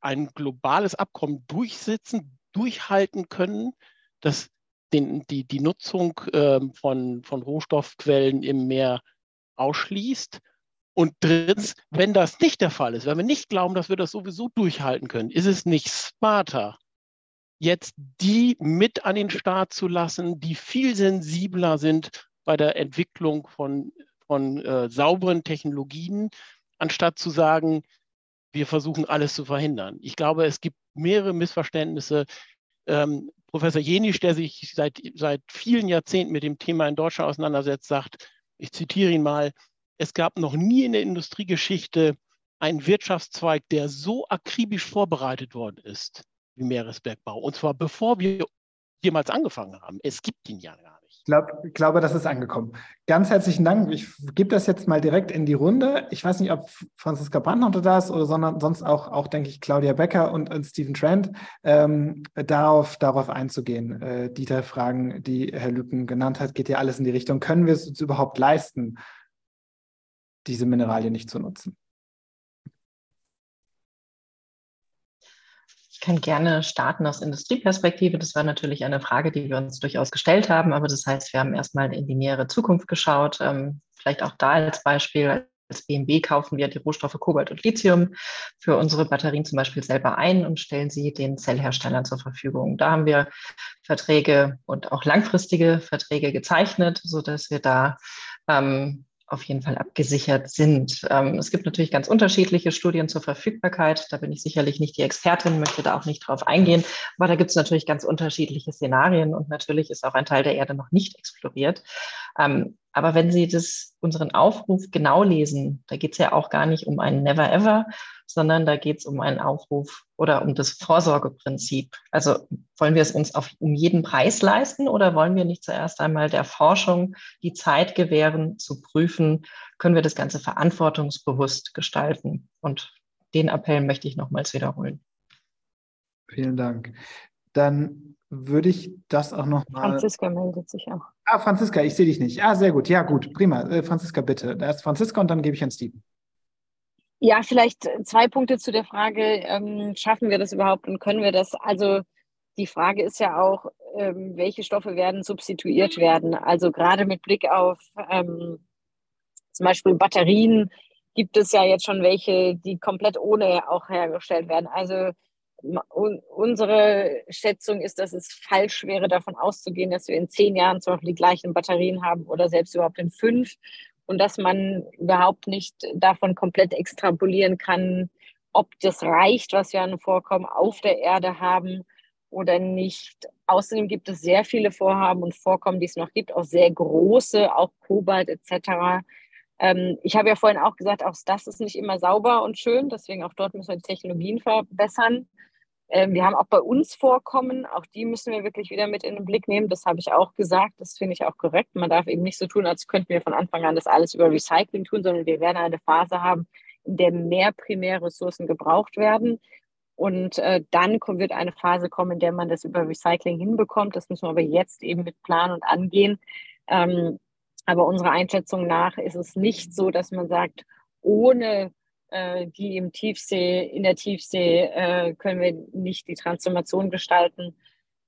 ein globales Abkommen durchsetzen, durchhalten können, das den, die, die Nutzung äh, von, von Rohstoffquellen im Meer ausschließt? Und drittens, wenn das nicht der Fall ist, wenn wir nicht glauben, dass wir das sowieso durchhalten können, ist es nicht smarter, jetzt die mit an den Start zu lassen, die viel sensibler sind bei der Entwicklung von, von äh, sauberen Technologien, anstatt zu sagen, wir versuchen alles zu verhindern. Ich glaube, es gibt mehrere Missverständnisse. Ähm, Professor Jenisch, der sich seit, seit vielen Jahrzehnten mit dem Thema in Deutschland auseinandersetzt, sagt, ich zitiere ihn mal, es gab noch nie in der Industriegeschichte einen Wirtschaftszweig, der so akribisch vorbereitet worden ist wie Meeresbergbau. Und zwar bevor wir jemals angefangen haben. Es gibt ihn ja gar nicht. Ich glaub, glaube, das ist angekommen. Ganz herzlichen Dank. Ich gebe das jetzt mal direkt in die Runde. Ich weiß nicht, ob Franziska Brandner da ist oder sondern sonst auch, auch denke ich, Claudia Becker und, und Stephen Trent, ähm, darauf, darauf einzugehen. Äh, die drei Fragen, die Herr Lücken genannt hat, geht ja alles in die Richtung. Können wir es uns überhaupt leisten, diese Mineralien nicht zu nutzen. Ich kann gerne starten aus Industrieperspektive. Das war natürlich eine Frage, die wir uns durchaus gestellt haben. Aber das heißt, wir haben erstmal in die nähere Zukunft geschaut. Ähm, vielleicht auch da als Beispiel. Als BMW kaufen wir die Rohstoffe Kobalt und Lithium für unsere Batterien zum Beispiel selber ein und stellen sie den Zellherstellern zur Verfügung. Da haben wir Verträge und auch langfristige Verträge gezeichnet, sodass wir da ähm, auf jeden Fall abgesichert sind. Ähm, es gibt natürlich ganz unterschiedliche Studien zur Verfügbarkeit. Da bin ich sicherlich nicht die Expertin, möchte da auch nicht drauf eingehen. Aber da gibt es natürlich ganz unterschiedliche Szenarien und natürlich ist auch ein Teil der Erde noch nicht exploriert. Ähm, aber wenn Sie das, unseren Aufruf genau lesen, da geht es ja auch gar nicht um ein Never Ever, sondern da geht es um einen Aufruf oder um das Vorsorgeprinzip. Also wollen wir es uns auf, um jeden Preis leisten oder wollen wir nicht zuerst einmal der Forschung die Zeit gewähren, zu prüfen, können wir das Ganze verantwortungsbewusst gestalten? Und den Appell möchte ich nochmals wiederholen. Vielen Dank. Dann würde ich das auch noch mal. Franziska meldet sich auch. Ah, Franziska, ich sehe dich nicht. Ah, sehr gut. Ja, gut, prima. Äh, Franziska, bitte. Erst Franziska und dann gebe ich an Steven. Ja, vielleicht zwei Punkte zu der Frage, ähm, schaffen wir das überhaupt und können wir das? Also die Frage ist ja auch, ähm, welche Stoffe werden substituiert werden? Also gerade mit Blick auf ähm, zum Beispiel Batterien gibt es ja jetzt schon welche, die komplett ohne auch hergestellt werden. Also unsere Schätzung ist, dass es falsch wäre, davon auszugehen, dass wir in zehn Jahren zum Beispiel die gleichen Batterien haben oder selbst überhaupt in fünf und dass man überhaupt nicht davon komplett extrapolieren kann, ob das reicht, was wir an Vorkommen auf der Erde haben oder nicht. Außerdem gibt es sehr viele Vorhaben und Vorkommen, die es noch gibt, auch sehr große, auch Kobalt etc. Ähm, ich habe ja vorhin auch gesagt, auch das ist nicht immer sauber und schön, deswegen auch dort müssen wir die Technologien verbessern. Ähm, wir haben auch bei uns Vorkommen, auch die müssen wir wirklich wieder mit in den Blick nehmen. Das habe ich auch gesagt, das finde ich auch korrekt. Man darf eben nicht so tun, als könnten wir von Anfang an das alles über Recycling tun, sondern wir werden eine Phase haben, in der mehr Primärressourcen gebraucht werden. Und äh, dann kommt, wird eine Phase kommen, in der man das über Recycling hinbekommt. Das müssen wir aber jetzt eben mit planen und angehen. Ähm, aber unserer Einschätzung nach ist es nicht so, dass man sagt, ohne die im Tiefsee, in der Tiefsee äh, können wir nicht die Transformation gestalten.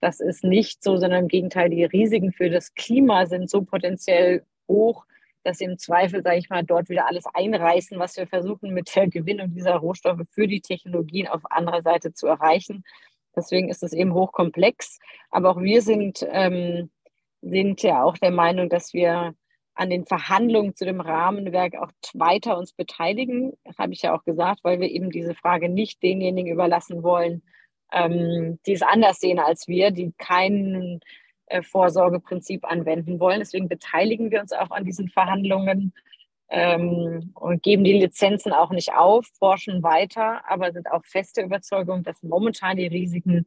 Das ist nicht so, sondern im Gegenteil, die Risiken für das Klima sind so potenziell hoch, dass sie im Zweifel, sage ich mal, dort wieder alles einreißen, was wir versuchen mit der Gewinnung dieser Rohstoffe für die Technologien auf anderer Seite zu erreichen. Deswegen ist es eben hochkomplex. Aber auch wir sind, ähm, sind ja auch der Meinung, dass wir an den Verhandlungen zu dem Rahmenwerk auch weiter uns beteiligen. Das habe ich ja auch gesagt, weil wir eben diese Frage nicht denjenigen überlassen wollen, ähm, die es anders sehen als wir, die kein äh, Vorsorgeprinzip anwenden wollen. Deswegen beteiligen wir uns auch an diesen Verhandlungen ähm, und geben die Lizenzen auch nicht auf, forschen weiter, aber sind auch feste Überzeugung, dass momentan die Risiken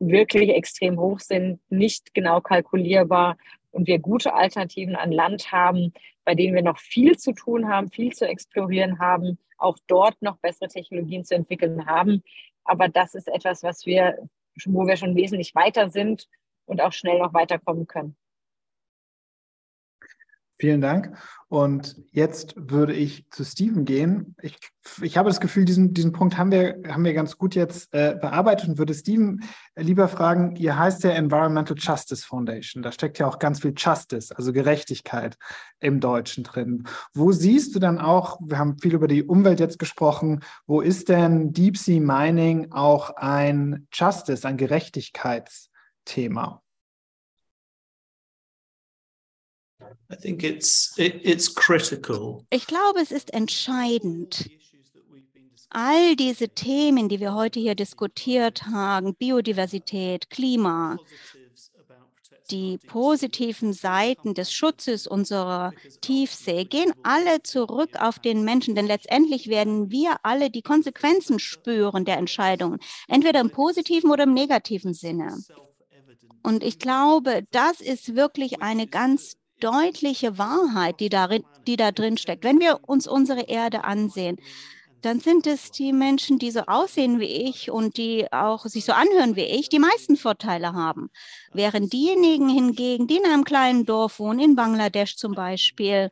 wirklich extrem hoch sind, nicht genau kalkulierbar und wir gute Alternativen an Land haben, bei denen wir noch viel zu tun haben, viel zu explorieren haben, auch dort noch bessere Technologien zu entwickeln haben. Aber das ist etwas, was wir, wo wir schon wesentlich weiter sind und auch schnell noch weiterkommen können. Vielen Dank. Und jetzt würde ich zu Steven gehen. Ich, ich habe das Gefühl, diesen, diesen Punkt haben wir, haben wir ganz gut jetzt äh, bearbeitet und würde Steven lieber fragen, ihr heißt ja Environmental Justice Foundation. Da steckt ja auch ganz viel Justice, also Gerechtigkeit im Deutschen drin. Wo siehst du dann auch, wir haben viel über die Umwelt jetzt gesprochen, wo ist denn Deep Sea Mining auch ein Justice, ein Gerechtigkeitsthema? Ich glaube, es ist entscheidend. All diese Themen, die wir heute hier diskutiert haben, Biodiversität, Klima, die positiven Seiten des Schutzes unserer Tiefsee gehen alle zurück auf den Menschen, denn letztendlich werden wir alle die Konsequenzen spüren der Entscheidungen, entweder im positiven oder im negativen Sinne. Und ich glaube, das ist wirklich eine ganz deutliche Wahrheit, die, darin, die da drin steckt. Wenn wir uns unsere Erde ansehen, dann sind es die Menschen, die so aussehen wie ich und die auch sich so anhören wie ich, die meisten Vorteile haben. Während diejenigen hingegen, die in einem kleinen Dorf wohnen, in Bangladesch zum Beispiel,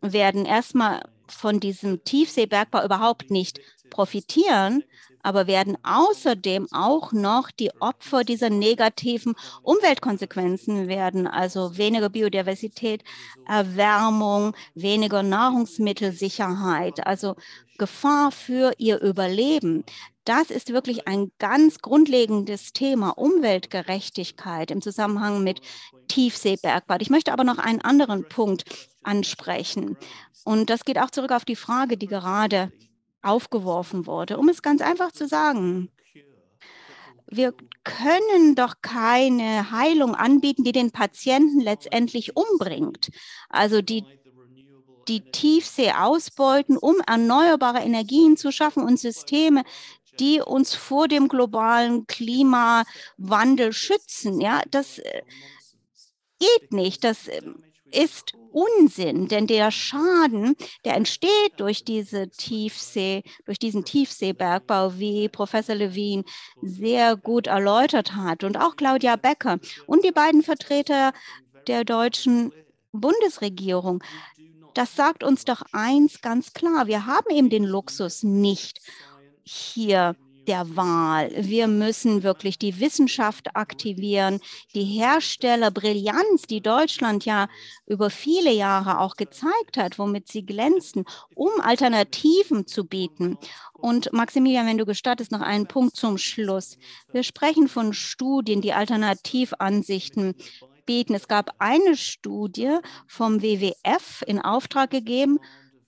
werden erstmal von diesem Tiefseebergbau überhaupt nicht profitieren, aber werden außerdem auch noch die Opfer dieser negativen Umweltkonsequenzen werden, also weniger Biodiversität, Erwärmung, weniger Nahrungsmittelsicherheit, also Gefahr für ihr Überleben. Das ist wirklich ein ganz grundlegendes Thema, Umweltgerechtigkeit im Zusammenhang mit Tiefseebergbau. Ich möchte aber noch einen anderen Punkt ansprechen. Und das geht auch zurück auf die Frage, die gerade aufgeworfen wurde. Um es ganz einfach zu sagen, wir können doch keine Heilung anbieten, die den Patienten letztendlich umbringt. Also die die Tiefsee ausbeuten, um erneuerbare Energien zu schaffen und Systeme, die uns vor dem globalen Klimawandel schützen. Ja, das äh, geht nicht. Das ähm, ist Unsinn, denn der Schaden, der entsteht durch diese Tiefsee, durch diesen Tiefseebergbau, wie Professor Levin sehr gut erläutert hat und auch Claudia Becker und die beiden Vertreter der deutschen Bundesregierung. Das sagt uns doch eins ganz klar. Wir haben eben den Luxus nicht, hier der Wahl. Wir müssen wirklich die Wissenschaft aktivieren, die Herstellerbrillanz, die Deutschland ja über viele Jahre auch gezeigt hat, womit sie glänzen, um Alternativen zu bieten. Und Maximilian, wenn du gestattest, noch einen Punkt zum Schluss. Wir sprechen von Studien, die Alternativansichten bieten. Es gab eine Studie vom WWF in Auftrag gegeben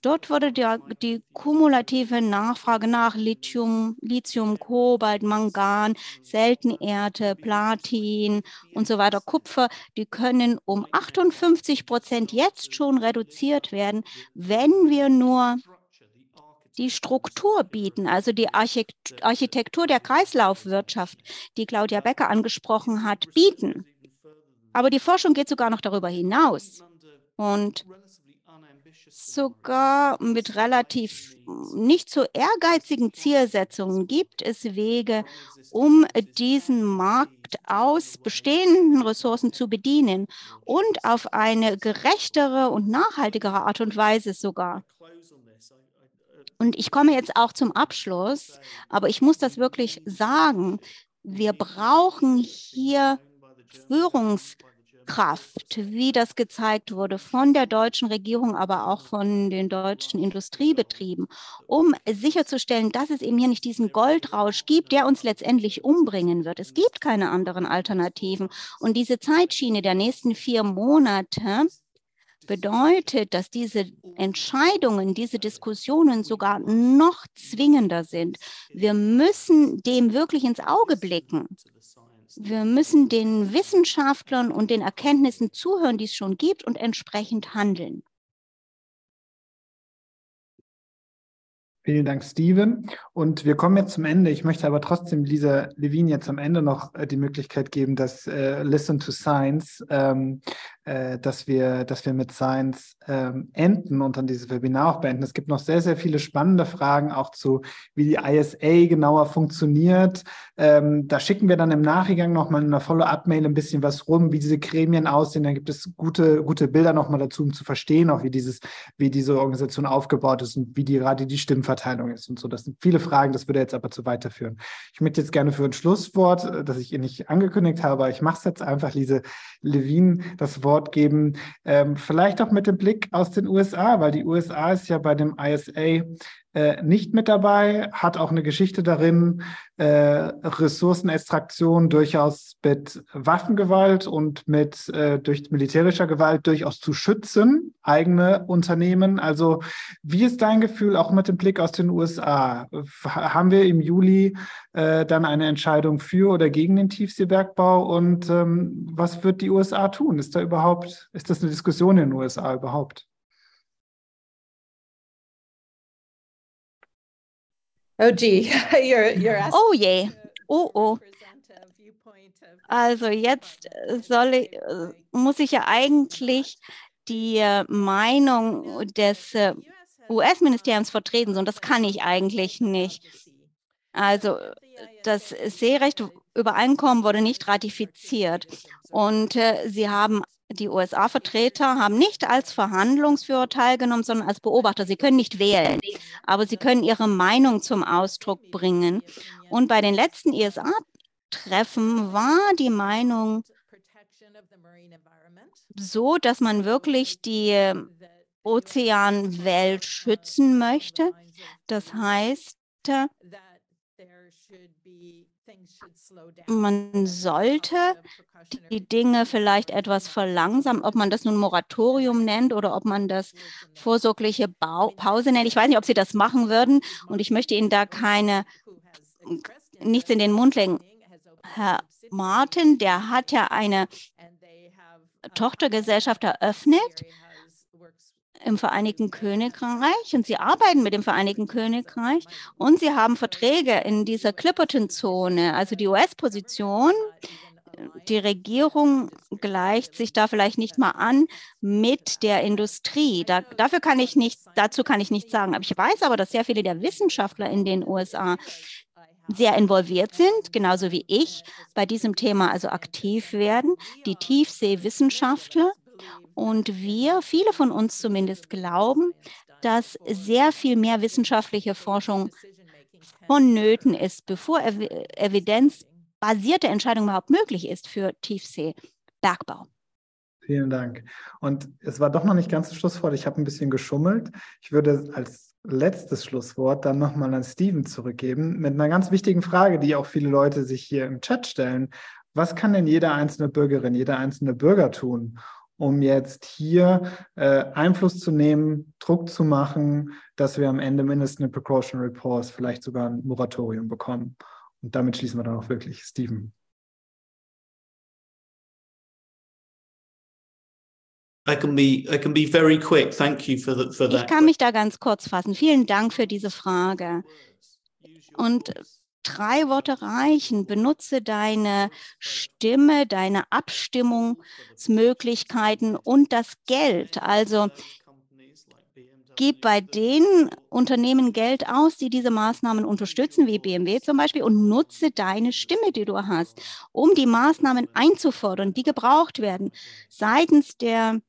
Dort wurde die, die kumulative Nachfrage nach Lithium, Lithium, Kobalt, Mangan, Seltenerde, Platin und so weiter, Kupfer, die können um 58 Prozent jetzt schon reduziert werden, wenn wir nur die Struktur bieten, also die Architektur der Kreislaufwirtschaft, die Claudia Becker angesprochen hat, bieten. Aber die Forschung geht sogar noch darüber hinaus. Und sogar mit relativ nicht so ehrgeizigen Zielsetzungen gibt es Wege, um diesen Markt aus bestehenden Ressourcen zu bedienen und auf eine gerechtere und nachhaltigere Art und Weise sogar. Und ich komme jetzt auch zum Abschluss, aber ich muss das wirklich sagen. Wir brauchen hier Führungs- Kraft, wie das gezeigt wurde von der deutschen Regierung, aber auch von den deutschen Industriebetrieben, um sicherzustellen, dass es eben hier nicht diesen Goldrausch gibt, der uns letztendlich umbringen wird. Es gibt keine anderen Alternativen. Und diese Zeitschiene der nächsten vier Monate bedeutet, dass diese Entscheidungen, diese Diskussionen sogar noch zwingender sind. Wir müssen dem wirklich ins Auge blicken. Wir müssen den Wissenschaftlern und den Erkenntnissen zuhören, die es schon gibt und entsprechend handeln. Vielen Dank, Steven. Und wir kommen jetzt zum Ende. Ich möchte aber trotzdem Lisa Levin jetzt am Ende noch äh, die Möglichkeit geben, dass äh, Listen to Science ähm, äh, dass, wir, dass wir mit Science ähm, enden und dann dieses Webinar auch beenden. Es gibt noch sehr, sehr viele spannende Fragen auch zu, wie die ISA genauer funktioniert. Ähm, da schicken wir dann im Nachgang nochmal in einer Follow-up-Mail ein bisschen was rum, wie diese Gremien aussehen. Dann gibt es gute, gute Bilder nochmal dazu, um zu verstehen, auch wie, dieses, wie diese Organisation aufgebaut ist und wie die, gerade die Stimmverteilung ist und so. Das sind viele Fragen, das würde jetzt aber zu weiterführen. Ich möchte jetzt gerne für ein Schlusswort, äh, das ich Ihnen nicht angekündigt habe, ich mache es jetzt einfach, Lise Levin, das Wort Wort geben. Ähm, vielleicht auch mit dem Blick aus den USA, weil die USA ist ja bei dem ISA äh, nicht mit dabei, hat auch eine Geschichte darin, äh, Ressourcenextraktion durchaus mit Waffengewalt und mit äh, durch militärischer Gewalt durchaus zu schützen, eigene Unternehmen. Also wie ist dein Gefühl auch mit dem Blick aus den USA? Haben wir im Juli äh, dann eine Entscheidung für oder gegen den Tiefseebergbau und ähm, was wird die USA tun? Ist da überhaupt, ist das eine Diskussion in den USA überhaupt? Oh gee, you're, you're asking oh je, oh oh. Also jetzt soll ich, muss ich ja eigentlich die Meinung des US-Ministeriums vertreten, und das kann ich eigentlich nicht. Also das Seerecht Übereinkommen wurde nicht ratifiziert. und äh, sie haben die USA-Vertreter haben nicht als Verhandlungsführer teilgenommen, sondern als Beobachter. Sie können nicht wählen, aber sie können ihre Meinung zum Ausdruck bringen. Und bei den letzten ESA-Treffen war die Meinung so, dass man wirklich die Ozeanwelt schützen möchte. Das heißt, man sollte die Dinge vielleicht etwas verlangsamen, ob man das nun Moratorium nennt oder ob man das vorsorgliche Bau Pause nennt. Ich weiß nicht, ob Sie das machen würden. und ich möchte Ihnen da keine nichts in den Mund legen. Herr Martin, der hat ja eine Tochtergesellschaft eröffnet im Vereinigten Königreich und sie arbeiten mit dem Vereinigten Königreich und sie haben Verträge in dieser Clipperton-Zone, also die US-Position. Die Regierung gleicht sich da vielleicht nicht mal an mit der Industrie. Da, dafür kann ich nicht, dazu kann ich nichts sagen. Aber ich weiß aber, dass sehr viele der Wissenschaftler in den USA sehr involviert sind, genauso wie ich bei diesem Thema also aktiv werden. Die Tiefseewissenschaftler und wir, viele von uns zumindest, glauben, dass sehr viel mehr wissenschaftliche Forschung vonnöten ist, bevor ev evidenzbasierte Entscheidung überhaupt möglich ist für Tiefseebergbau. Vielen Dank. Und es war doch noch nicht ganz das Schlusswort. Ich habe ein bisschen geschummelt. Ich würde als letztes Schlusswort dann nochmal an Steven zurückgeben mit einer ganz wichtigen Frage, die auch viele Leute sich hier im Chat stellen. Was kann denn jede einzelne Bürgerin, jeder einzelne Bürger tun, um jetzt hier äh, Einfluss zu nehmen, Druck zu machen, dass wir am Ende mindestens eine Precautionary Pause, vielleicht sogar ein Moratorium bekommen. Und damit schließen wir dann auch wirklich. Steven. I can be, I can be very quick. Thank you for, the, for that. Ich kann mich da ganz kurz fassen. Vielen Dank für diese Frage. Und drei Worte reichen. Benutze deine Stimme, deine Abstimmungsmöglichkeiten und das Geld. Also gib bei den Unternehmen Geld aus, die diese Maßnahmen unterstützen, wie BMW zum Beispiel, und nutze deine Stimme, die du hast, um die Maßnahmen einzufordern, die gebraucht werden seitens der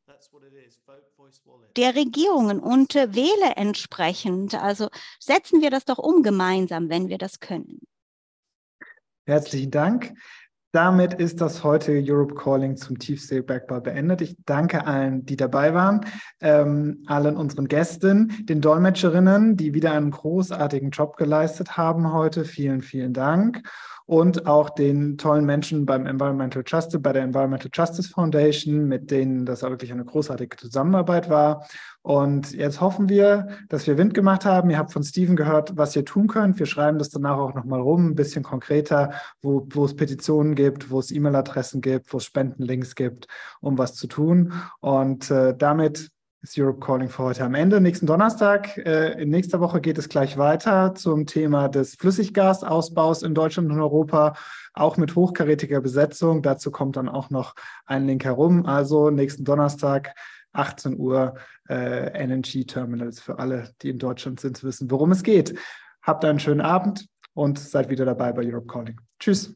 der Regierungen und äh, wähle entsprechend. Also setzen wir das doch um gemeinsam, wenn wir das können. Herzlichen Dank. Damit ist das heute Europe Calling zum Tiefseebergbau beendet. Ich danke allen, die dabei waren, ähm, allen unseren Gästen, den Dolmetscherinnen, die wieder einen großartigen Job geleistet haben heute. Vielen, vielen Dank und auch den tollen Menschen beim Environmental Justice, bei der Environmental Justice Foundation, mit denen das auch wirklich eine großartige Zusammenarbeit war. Und jetzt hoffen wir, dass wir Wind gemacht haben. Ihr habt von Steven gehört, was ihr tun könnt. Wir schreiben das danach auch nochmal rum, ein bisschen konkreter, wo, wo es Petitionen gibt, wo es E-Mail-Adressen gibt, wo es Spendenlinks gibt, um was zu tun. Und äh, damit ist Europe Calling für heute am Ende. Nächsten Donnerstag, äh, in nächster Woche geht es gleich weiter zum Thema des Flüssiggasausbaus in Deutschland und Europa, auch mit hochkarätiger Besetzung. Dazu kommt dann auch noch ein Link herum. Also nächsten Donnerstag, 18 Uhr, äh, LNG Terminals für alle, die in Deutschland sind, wissen, worum es geht. Habt einen schönen Abend und seid wieder dabei bei Europe Calling. Tschüss.